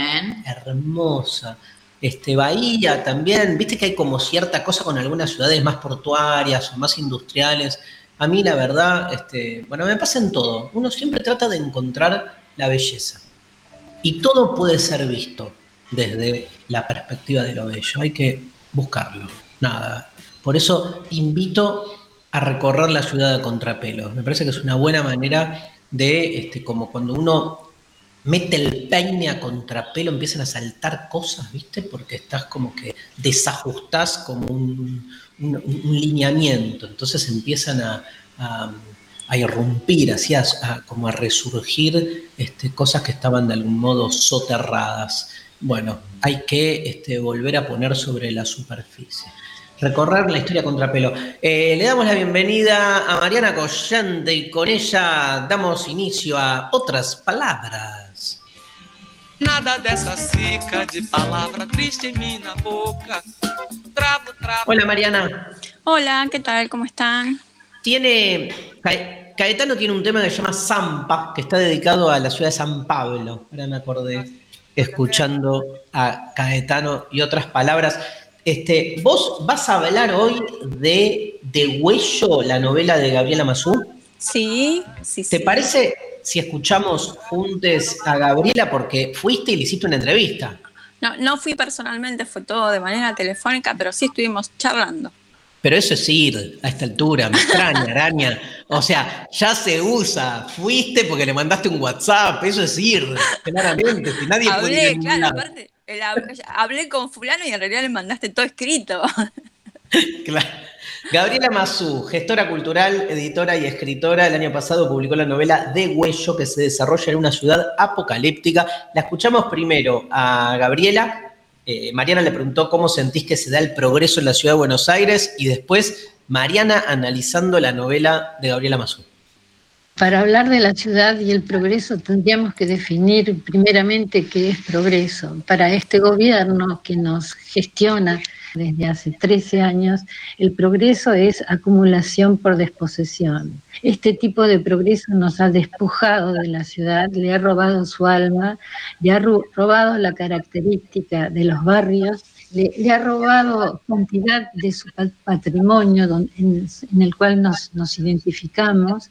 hermosa. Este, Bahía también, viste que hay como cierta cosa con algunas ciudades más portuarias o más industriales. A mí la verdad, este, bueno, me pasa en todo. Uno siempre trata de encontrar la belleza. Y todo puede ser visto desde la perspectiva de lo bello. Hay que buscarlo. Nada. Por eso invito a recorrer la ciudad de contrapelo. Me parece que es una buena manera de, este, como cuando uno mete el peine a contrapelo, empiezan a saltar cosas, ¿viste? Porque estás como que desajustás como un, un- lineamiento. Entonces empiezan a, a- a irrumpir, así a- a- como a resurgir este, cosas que estaban de algún modo soterradas. Bueno, hay que este, volver a poner sobre la superficie. Recorrer la historia a contrapelo. Eh, le damos la bienvenida a Mariana Collante y con ella damos inicio a otras palabras. Nada dessa seca de palavra triste em minha boca. Hola Mariana. Hola, ¿qué tal? ¿Cómo están? Tiene. Ca- Caetano tiene un tema que se llama Zampa, que está dedicado a la ciudad de San Pablo. Ahora me acordé escuchando a Caetano y otras palabras. Este, vos vas a hablar hoy de De Huello, la novela de Gabriela Mazú. Sí, sí, ¿Te parece si escuchamos juntos a Gabriela? Porque fuiste y le hiciste una entrevista. No, no fui personalmente, fue todo de manera telefónica, pero sí estuvimos charlando. Pero eso es ir a esta altura, me extraña, araña. O sea, ya se usa. Fuiste porque le mandaste un WhatsApp, eso es ir, claramente. Si nadie puede ir claro, aparte, hablé con fulano y en realidad le mandaste todo escrito. Claro. Gabriela Mazú, gestora cultural, editora y escritora, el año pasado publicó la novela De Huello, que se desarrolla en una ciudad apocalíptica. La escuchamos primero a Gabriela. Eh, Mariana le preguntó cómo sentís que se da el progreso en la ciudad de Buenos Aires y después Mariana analizando la novela de Gabriela Mazú. Para hablar de la ciudad y el progreso tendríamos que definir primeramente qué es progreso. Para este gobierno que nos gestiona desde hace 13 años, el progreso es acumulación por desposesión. Este tipo de progreso nos ha despojado de la ciudad, le ha robado su alma, le ha ro- robado la característica de los barrios, le, ha robado cantidad de su pa- patrimonio en, el cual nos, nos identificamos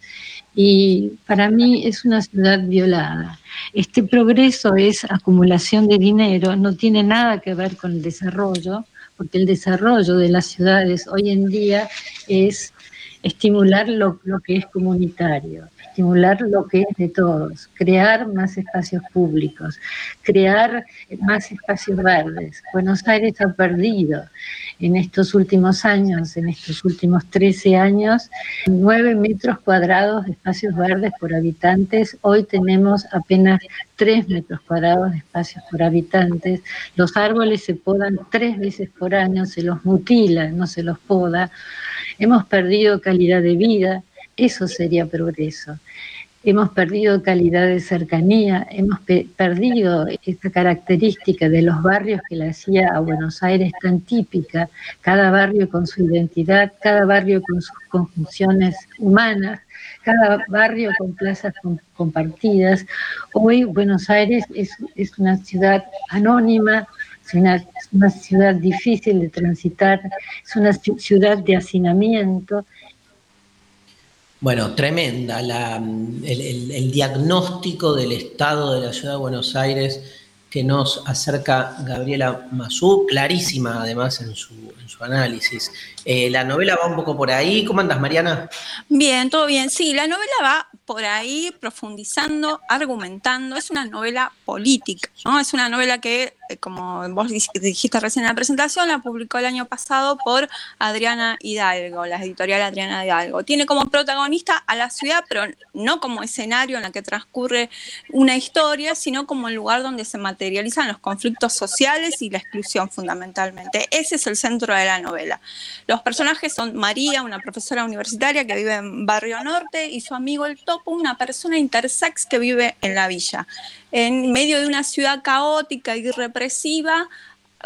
y para mí es una ciudad violada. Este progreso es acumulación de dinero, no tiene nada que ver con el desarrollo, porque el desarrollo de las ciudades hoy en día es estimular lo que es comunitario, estimular lo que es de todos, crear más espacios públicos, crear más espacios verdes. Buenos Aires ha perdido en estos últimos años, en estos últimos 13 años, 9 metros cuadrados de espacios verdes por habitantes. Hoy tenemos apenas 3 metros cuadrados de espacios por habitantes. Los árboles se podan tres veces por año, se los mutila, no se los poda. Hemos perdido calidad de vida, eso sería progreso. hemos perdido calidad de cercanía, hemos perdido esta característica de los barrios que la hacía a Buenos Aires tan típica, cada barrio con su identidad, cada barrio con sus conjunciones humanas, cada barrio con plazas compartidas. Hoy Buenos Aires es, una ciudad anónima, es una, una, ciudad difícil de transitar, es una ciudad de hacinamiento bueno, tremenda el, diagnóstico del estado de la ciudad de Buenos Aires que nos acerca Gabriela Mazú, clarísima además en su, análisis. Eh, la novela va un poco por ahí. ¿Cómo andas, Mariana? Bien, todo bien. Sí, la novela va por ahí profundizando, argumentando. Es una novela política, ¿no? Es una novela que, eh, como vos dijiste recién en la presentación, la publicó el año pasado por Adriana Hidalgo, la editorial Adriana Hidalgo. Tiene como protagonista a la ciudad, pero no como escenario en la que transcurre una historia, sino como el lugar donde se materializan los conflictos sociales y la exclusión fundamentalmente. Ese es el centro de la novela. Los personajes son María, una profesora universitaria que vive en Barrio Norte, y su amigo el Top una persona intersex que vive en la villa. En medio de una ciudad caótica y represiva,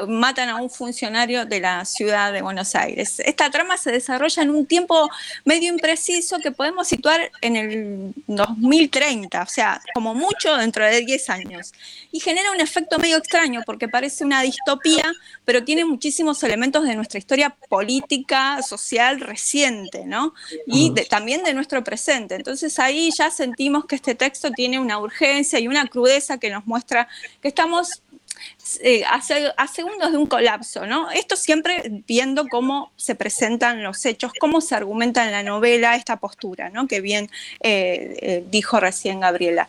matan a un funcionario de la ciudad de Buenos Aires. Esta trama se desarrolla en un tiempo medio impreciso que podemos situar en el 2030, o sea, como mucho dentro de 10 años. Y genera un efecto medio extraño porque parece una distopía, pero tiene muchísimos elementos de nuestra historia política, social reciente, ¿no? Y también de nuestro presente. Entonces ahí ya sentimos que este texto tiene una urgencia y una crudeza que nos muestra que estamos eh, a, segundos de un colapso, ¿no? Esto siempre viendo cómo se presentan los hechos, cómo se argumenta en la novela esta postura, ¿no? Que bien eh, eh, dijo recién Gabriela.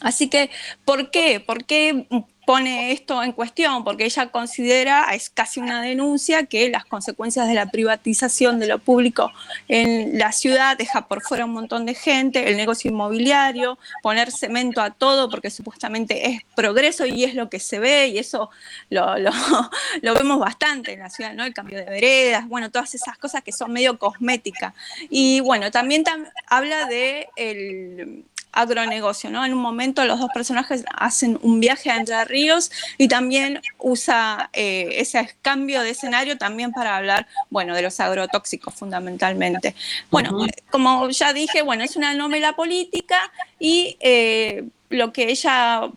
Así que, ¿por qué? ¿Por qué pone esto en cuestión porque ella considera, es casi una denuncia, que las consecuencias de la privatización de lo público en la ciudad deja por fuera un montón de gente, el negocio inmobiliario, poner cemento a todo porque supuestamente es progreso y es lo que se ve y eso lo, lo, vemos bastante en la ciudad, ¿no? El cambio de veredas, bueno, todas esas cosas que son medio cosméticas. Y bueno, también habla de el, agronegocio, ¿no? En un momento los dos personajes hacen un viaje a Entre Ríos y también usa eh, ese cambio de escenario también para hablar, bueno, de los agrotóxicos fundamentalmente. Bueno, como ya dije, bueno, es una novela política y eh, lo que ella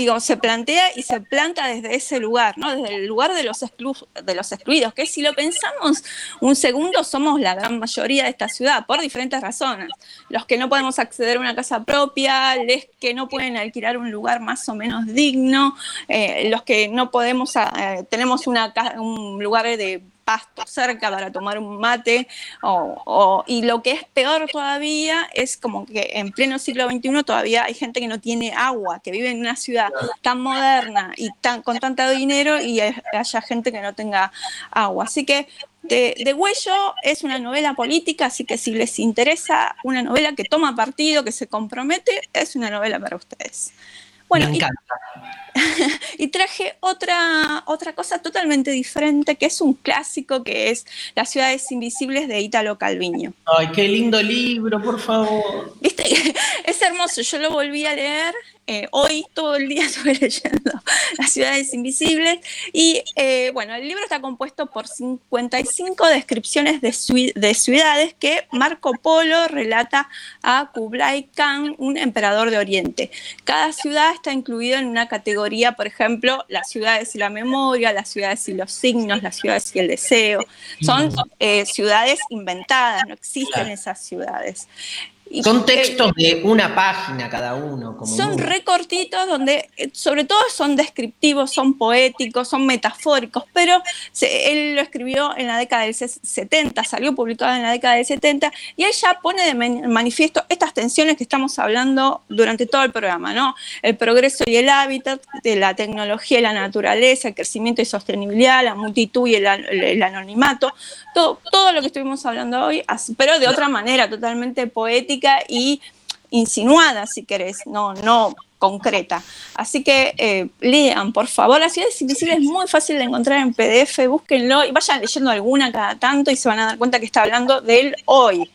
digo, se plantea y se planta desde ese lugar, ¿no? Desde el lugar de los, de los excluidos, que si lo pensamos un segundo, somos la gran mayoría de esta ciudad, por diferentes razones. Los que no podemos acceder a una casa propia, los que no pueden alquilar un lugar más o menos digno, eh, los que no podemos, eh, tenemos un lugar de pasto cerca para tomar un mate, y lo que es peor todavía es como que en pleno siglo XXI todavía hay gente que no tiene agua, que vive en una ciudad tan moderna y tan, con tanto dinero y haya gente que no tenga agua. Así que de, de, Huello es una novela política, así que si les interesa una novela que toma partido, que se compromete, es una novela para ustedes. Bueno, Me encanta. Y, traje otra, otra cosa totalmente diferente, que es un clásico, que es Las ciudades invisibles de Italo Calviño. Ay, qué lindo libro, por favor. ¿Viste? Es hermoso, yo lo volví a leer eh, hoy todo el día estuve leyendo Las ciudades invisibles y eh, bueno, el libro está compuesto por 55 descripciones de, de, ciudades que Marco Polo relata a Kublai Khan, un emperador de Oriente. Cada ciudad está incluida en una categoría, por ejemplo, las ciudades y la memoria, las ciudades y los signos, las ciudades y el deseo. Son eh, ciudades inventadas, no existen esas ciudades. Son textos de una página cada uno. son recortitos donde eh, sobre todo son descriptivos, son poéticos, son metafóricos, pero él lo escribió en la década del 70, salió publicado en la década del 70 y él ya pone de manifiesto estas tensiones que estamos hablando durante todo el programa, ¿no? El progreso y el hábitat, de la tecnología y la naturaleza, el crecimiento y sostenibilidad, la multitud y el, anonimato, todo, todo lo que estuvimos hablando hoy, pero de otra manera totalmente poética y insinuada, si querés, no, no concreta. Así que eh, lean, por favor. La ciudad invisible es muy fácil de encontrar en PDF, búsquenlo y vayan leyendo alguna cada tanto y se van a dar cuenta que está hablando de él hoy.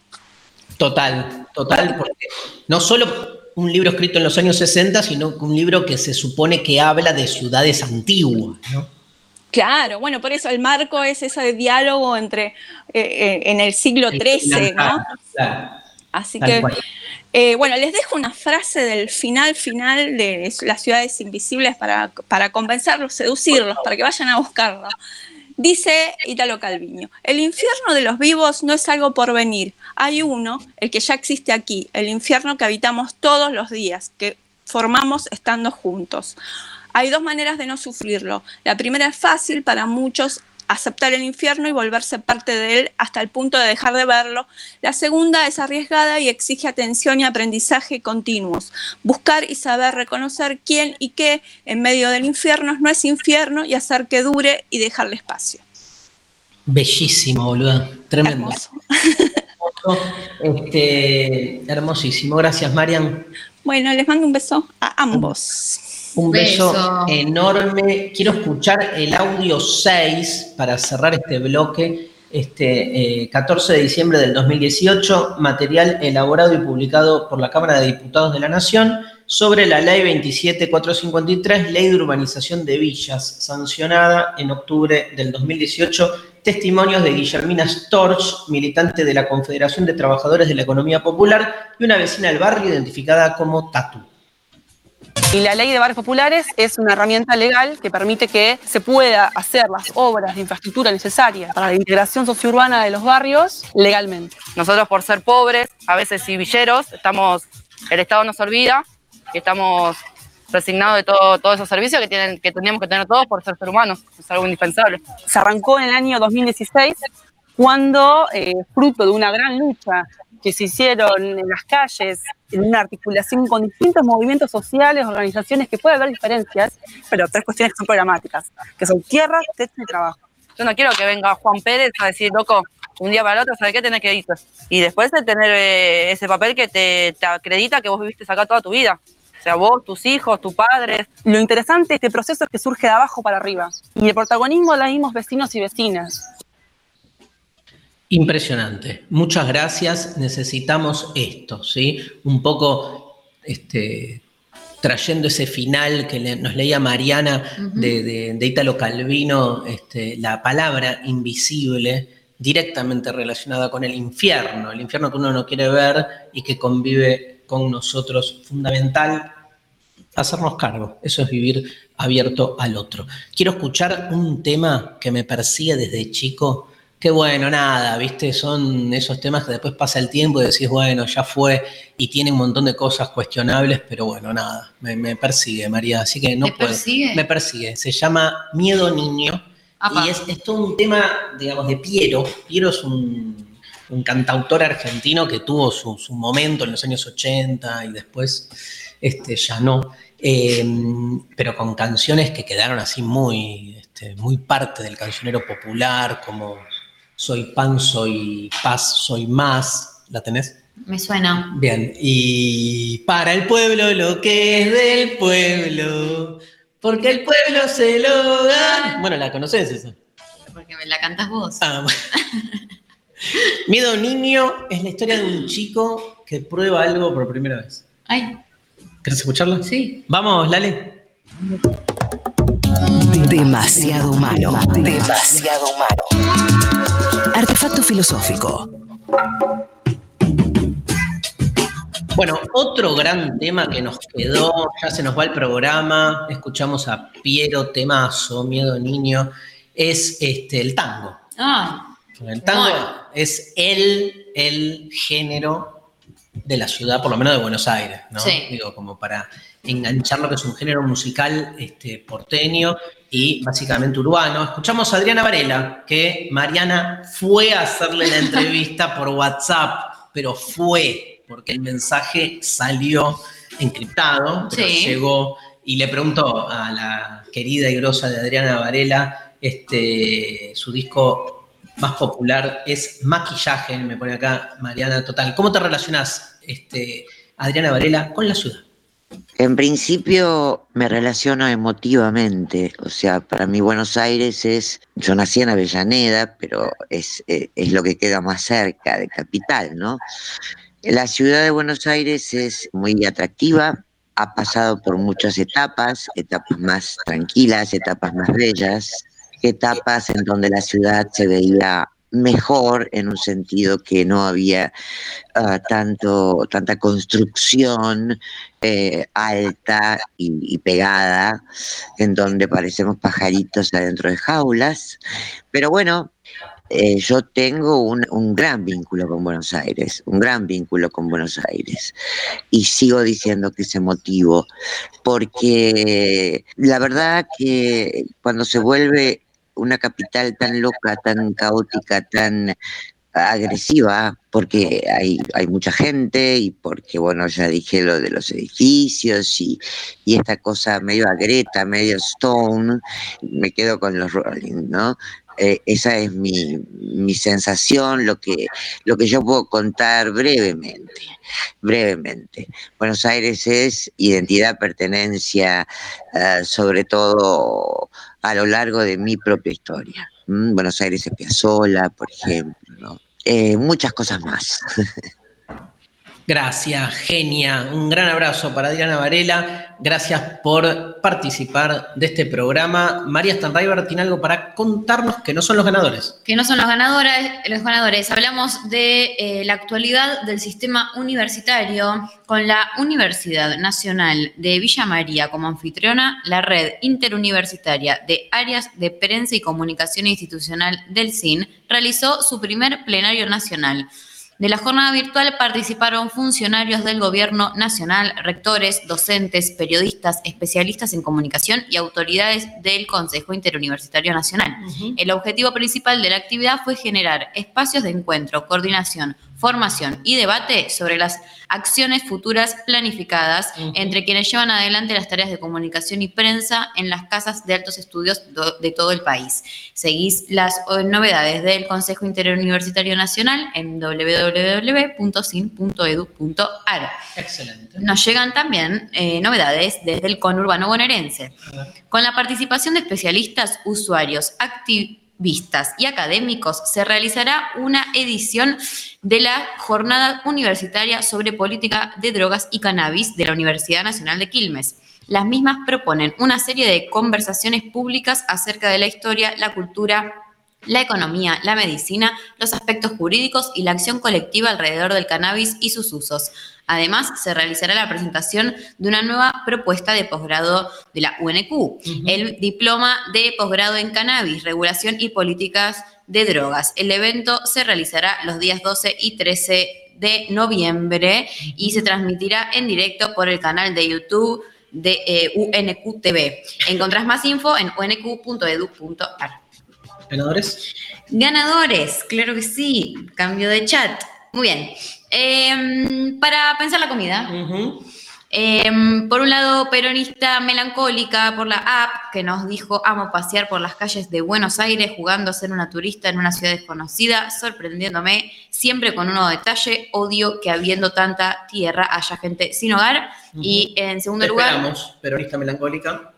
Total, total, porque no solo un libro escrito en los años 60, sino un libro que se supone que habla de ciudades antiguas, ¿no? Claro, bueno, por eso el marco es ese diálogo entre eh, eh, en el siglo XIII, ¿no? Claro. Así Tal que, eh, bueno, les dejo una frase del final final de las ciudades invisibles para, para convencerlos, seducirlos, para que vayan a buscarlo. Dice Italo Calviño, el infierno de los vivos no es algo por venir, hay uno, el que ya existe aquí, el infierno que habitamos todos los días, que formamos estando juntos. Hay dos maneras de no sufrirlo. La primera es fácil para muchos aceptar el infierno y volverse parte de él hasta el punto de dejar de verlo. La segunda es arriesgada y exige atención y aprendizaje continuos. Buscar y saber reconocer quién y qué en medio del infierno no es infierno y hacer que dure y dejarle espacio. Bellísimo, boluda. Tremendo. Este, hermosísimo. Gracias, Marian. Bueno, les mando un beso a ambos. Un beso, Beso. enorme. Quiero escuchar el audio 6 para cerrar este bloque. Este eh, 14 de diciembre del 2018, material elaborado y publicado por la Cámara de Diputados de la Nación sobre la Ley 27453, Ley de Urbanización de Villas, sancionada en octubre del 2018. Testimonios de Guillermina Storch, militante de la Confederación de Trabajadores de la Economía Popular y una vecina del barrio identificada como Tatu. Y la ley de barrios populares es una herramienta legal que permite que se pueda hacer las obras de infraestructura necesarias para la integración sociourbana de los barrios legalmente. Nosotros por ser pobres, a veces y estamos, el Estado nos olvida que estamos resignados de todo, todos esos servicios que, tienen, que que tener todos por ser ser humanos. Es algo indispensable. Se arrancó en el año 2016 cuando, eh, fruto de una gran lucha que se hicieron en las calles, en una articulación con distintos movimientos sociales, organizaciones, que puede haber diferencias, pero tres cuestiones que son programáticas, que son tierra, techo y trabajo. Yo no quiero que venga Juan Pérez a decir, loco, un día para el otro, ¿sabes qué tenés que ir? Y después de tener eh, ese papel que te, te acredita que vos viviste acá toda tu vida. O sea, vos, tus hijos, tus padres. Lo interesante de este proceso es que surge de abajo para arriba. Y el protagonismo lo dimos vecinos y vecinas. Impresionante. Muchas gracias. Necesitamos esto, ¿sí? Un poco este, trayendo ese final que le- nos leía Mariana de, de, de Ítalo Calvino, este, la palabra invisible directamente relacionada con el infierno, el infierno que uno no quiere ver y que convive con nosotros, fundamental hacernos cargo, eso es vivir abierto al otro. Quiero escuchar un tema que me persigue desde chico, que bueno, nada, viste, son esos temas que después pasa el tiempo y decís, bueno, ya fue, y tiene un montón de cosas cuestionables, pero bueno, nada, me, me persigue, María, así que no ¿Te puedo. persigue? Me persigue, se llama Miedo Niño, Apa. y es, es todo un tema, digamos, de Piero. Piero es un, un cantautor argentino que tuvo su, su momento en los años 80 y después este, ya no. Eh, pero con canciones que quedaron así muy, este, muy parte del cancionero popular, como Soy pan, soy paz, soy más. ¿La tenés? Me suena. Bien. Y para el pueblo lo que es del pueblo, porque el pueblo se lo da. Bueno, la conoces esa. Porque me la cantas vos. Ah, bueno. Miedo niño es la historia de un chico que prueba algo por primera vez. Ay. ¿Querés escucharlo? Sí. Vamos, Lale. Demasiado humano. Demasiado humano. Artefacto filosófico. Bueno, otro gran tema que nos quedó, ya se nos va el programa, escuchamos a Piero Temazo, Miedo Niño, es este, el tango. Ah, El tango Bueno. es el, el género de la ciudad, por lo menos de Buenos Aires, ¿no? Sí. Digo, como para enganchar lo que es un género musical este, porteño y básicamente urbano. Escuchamos a Adriana Varela, que Mariana fue a hacerle la entrevista por WhatsApp, pero fue, porque el mensaje salió encriptado, pero Sí. llegó y le preguntó a la querida y grosa de Adriana Varela, este, su disco más popular es Maquillaje, me pone acá Mariana Total. ¿Cómo te relacionás, este, Adriana Varela, con la ciudad? En principio me relaciono emotivamente, o sea, para mí Buenos Aires es, yo nací en Avellaneda, pero es, eh, es lo que queda más cerca de capital, ¿no? La ciudad de Buenos Aires es muy atractiva, ha pasado por muchas etapas, etapas más tranquilas, etapas más bellas, etapas en donde la ciudad se veía mejor en un sentido que no había ah, tanto tanta construcción eh, alta y, pegada en donde parecemos pajaritos adentro de jaulas pero bueno eh, yo tengo un, un gran vínculo con Buenos Aires, un gran vínculo con Buenos Aires. Y sigo diciendo que ese motivo, porque la verdad que cuando se vuelve una capital tan loca, tan caótica, tan agresiva, porque hay, hay mucha gente y porque, bueno, ya dije lo de los edificios y, y esta cosa medio agreta, medio stone, me quedo con los Rolling, ¿no? Eh, esa es mi, mi sensación, lo que, lo que yo puedo contar brevemente, brevemente. Buenos Aires es identidad, pertenencia, eh, sobre todo a lo largo de mi propia historia. Buenos Aires es Piazzolla, por ejemplo, ¿no? Eh, muchas cosas más. Gracias, genia. Un gran abrazo para Diana Varela. Gracias por participar de este programa. María Stanriver tiene algo para contarnos que no son los ganadores. que no son los ganadores, los ganadores. Hablamos de eh, la actualidad del sistema universitario con la Universidad Nacional de Villa María como anfitriona, la red interuniversitaria de áreas de prensa y comunicación institucional del CIN realizó su primer plenario nacional. De la jornada virtual participaron funcionarios del Gobierno Nacional, rectores, docentes, periodistas, especialistas en comunicación y autoridades del Consejo Interuniversitario Nacional. El objetivo principal de la actividad fue generar espacios de encuentro, coordinación, formación y debate sobre las acciones futuras planificadas entre quienes llevan adelante las tareas de comunicación y prensa en las casas de altos estudios de todo el país. Seguís las eh, novedades del Consejo Interuniversitario Nacional en www.sin.edu.ar. Excelente. Nos llegan también eh, novedades desde el conurbano bonaerense. Con la participación de especialistas, usuarios, activistas y académicos, se realizará una edición de la Jornada Universitaria sobre Política de Drogas y Cannabis de la Universidad Nacional de Quilmes. Las mismas proponen una serie de conversaciones públicas acerca de la historia, la cultura, la economía, la medicina, los aspectos jurídicos y la acción colectiva alrededor del cannabis y sus usos. Además, se realizará la presentación de una nueva propuesta de posgrado de la UNQ, el Diploma de Posgrado en Cannabis, Regulación y Políticas de Drogas. El evento se realizará los días 12 y 13 de noviembre y se transmitirá en directo por el canal de YouTube de eh, UNQ TV. Encontrás más info en unq.edu.ar. ¿Ganadores? Ganadores, claro que sí. Cambio de chat. Muy bien. Em, para pensar la comida. em, por un lado, peronista melancólica por la app que nos dijo amo pasear por las calles de Buenos Aires jugando a ser una turista en una ciudad desconocida, sorprendiéndome siempre con un nuevo detalle. Odio que habiendo tanta tierra haya gente sin hogar. Y en segundo Te lugar, esperamos, peronista melancólica.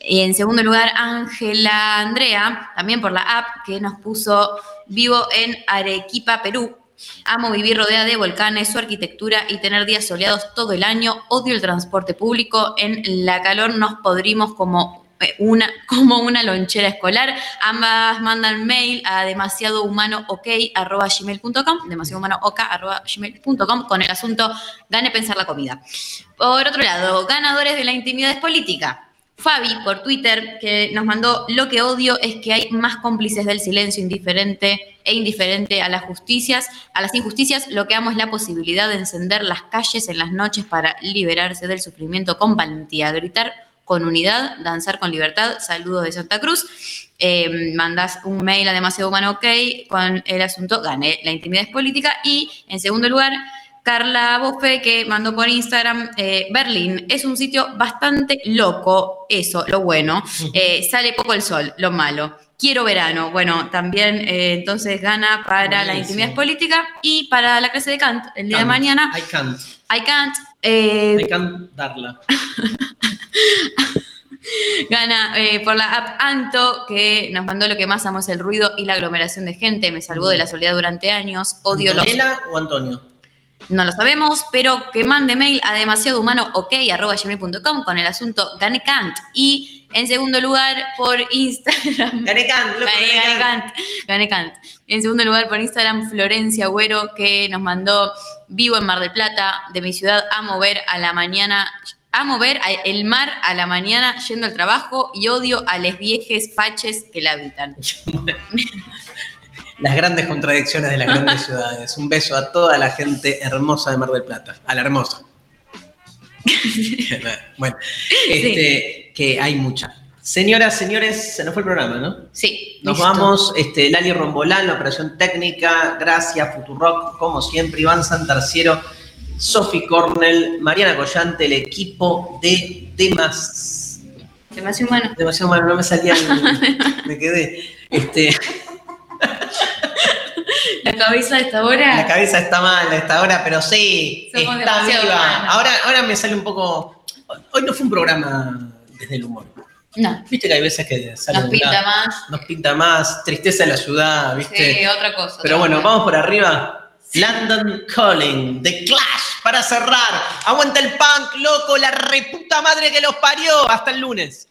y en segundo lugar, Ángela Andrea, también por la app que nos puso vivo en Arequipa, Perú. Amo vivir rodeada de volcanes, su arquitectura y tener días soleados todo el año. Odio el transporte público. En la calor nos podrimos como eh, una, como una lonchera escolar. Ambas mandan mail a demasiadohumanook.gmail.com demasiadohumanook.gmail.com con el asunto Gane pensar la comida. Por otro lado, ganadores de la intimidad es política. Fabi por Twitter, que nos mandó lo que odio es que hay más cómplices del silencio indiferente e indiferente a las justicias, a las injusticias, lo que amo es la posibilidad de encender las calles en las noches para liberarse del sufrimiento con valentía, gritar con unidad, danzar con libertad, saludos de Santa Cruz. Eh, mandas un mail a demasiado humano ok con el asunto gané la intimidad es política y en segundo lugar Carla Boffe que mandó por Instagram, eh, Berlín es un sitio bastante loco, eso, lo bueno. Eh, sale poco el sol, lo malo. Quiero verano. Bueno, también eh, entonces gana para la Buenísimo. intimidad es política y para la clase de Kant el día de mañana. I can't. I can't. I can't darla. Gana eh, por la app Anto, que nos mandó lo que más amo es el ruido y la aglomeración de gente. Me salvó de la soledad durante años. Odio los. ¿Antonella o Antonio? No lo sabemos, pero que mande mail a demasiado humano ok arroba gmail.com con el asunto Gane Kant. Y en segundo lugar por Instagram. Gane Kant, loco, Gane, Gane Kant. Gane Kant. En segundo lugar por Instagram Florencia Agüero que nos mandó vivo en Mar del Plata, de mi ciudad, amo ver a la mañana. Amo ver a- el mar a la mañana yendo al trabajo y odio a les viejes faches que la habitan. Las grandes contradicciones de las grandes ciudades. Un beso a toda la gente hermosa de Mar del Plata. A la hermosa. bueno, este, que hay mucha. Señoras, señores, se nos fue el programa, ¿no? Sí. Nos listo. vamos, este, Lali Rombolán, la operación técnica, gracias, Futurock, como siempre, Iván Santarciero, Sofi Cornell, Mariana Collante, el equipo de Temas. Demasiado humano. Demasiado humano, no me salía, me quedé. Este, La cabeza de esta hora. la cabeza está mal a esta hora, pero sí, Somos está viva. humanos. Ahora, ahora me sale un poco. Hoy no fue un programa desde el humor. No. Viste que hay veces que sale Nos pinta más. Nos pinta más, tristeza de la ciudad, ¿viste? Sí, otra cosa. Pero otra bueno, cosa. vamos por arriba. London Calling, The Clash, para cerrar. Aguanta el punk, loco, la reputa madre que los parió. Hasta el lunes.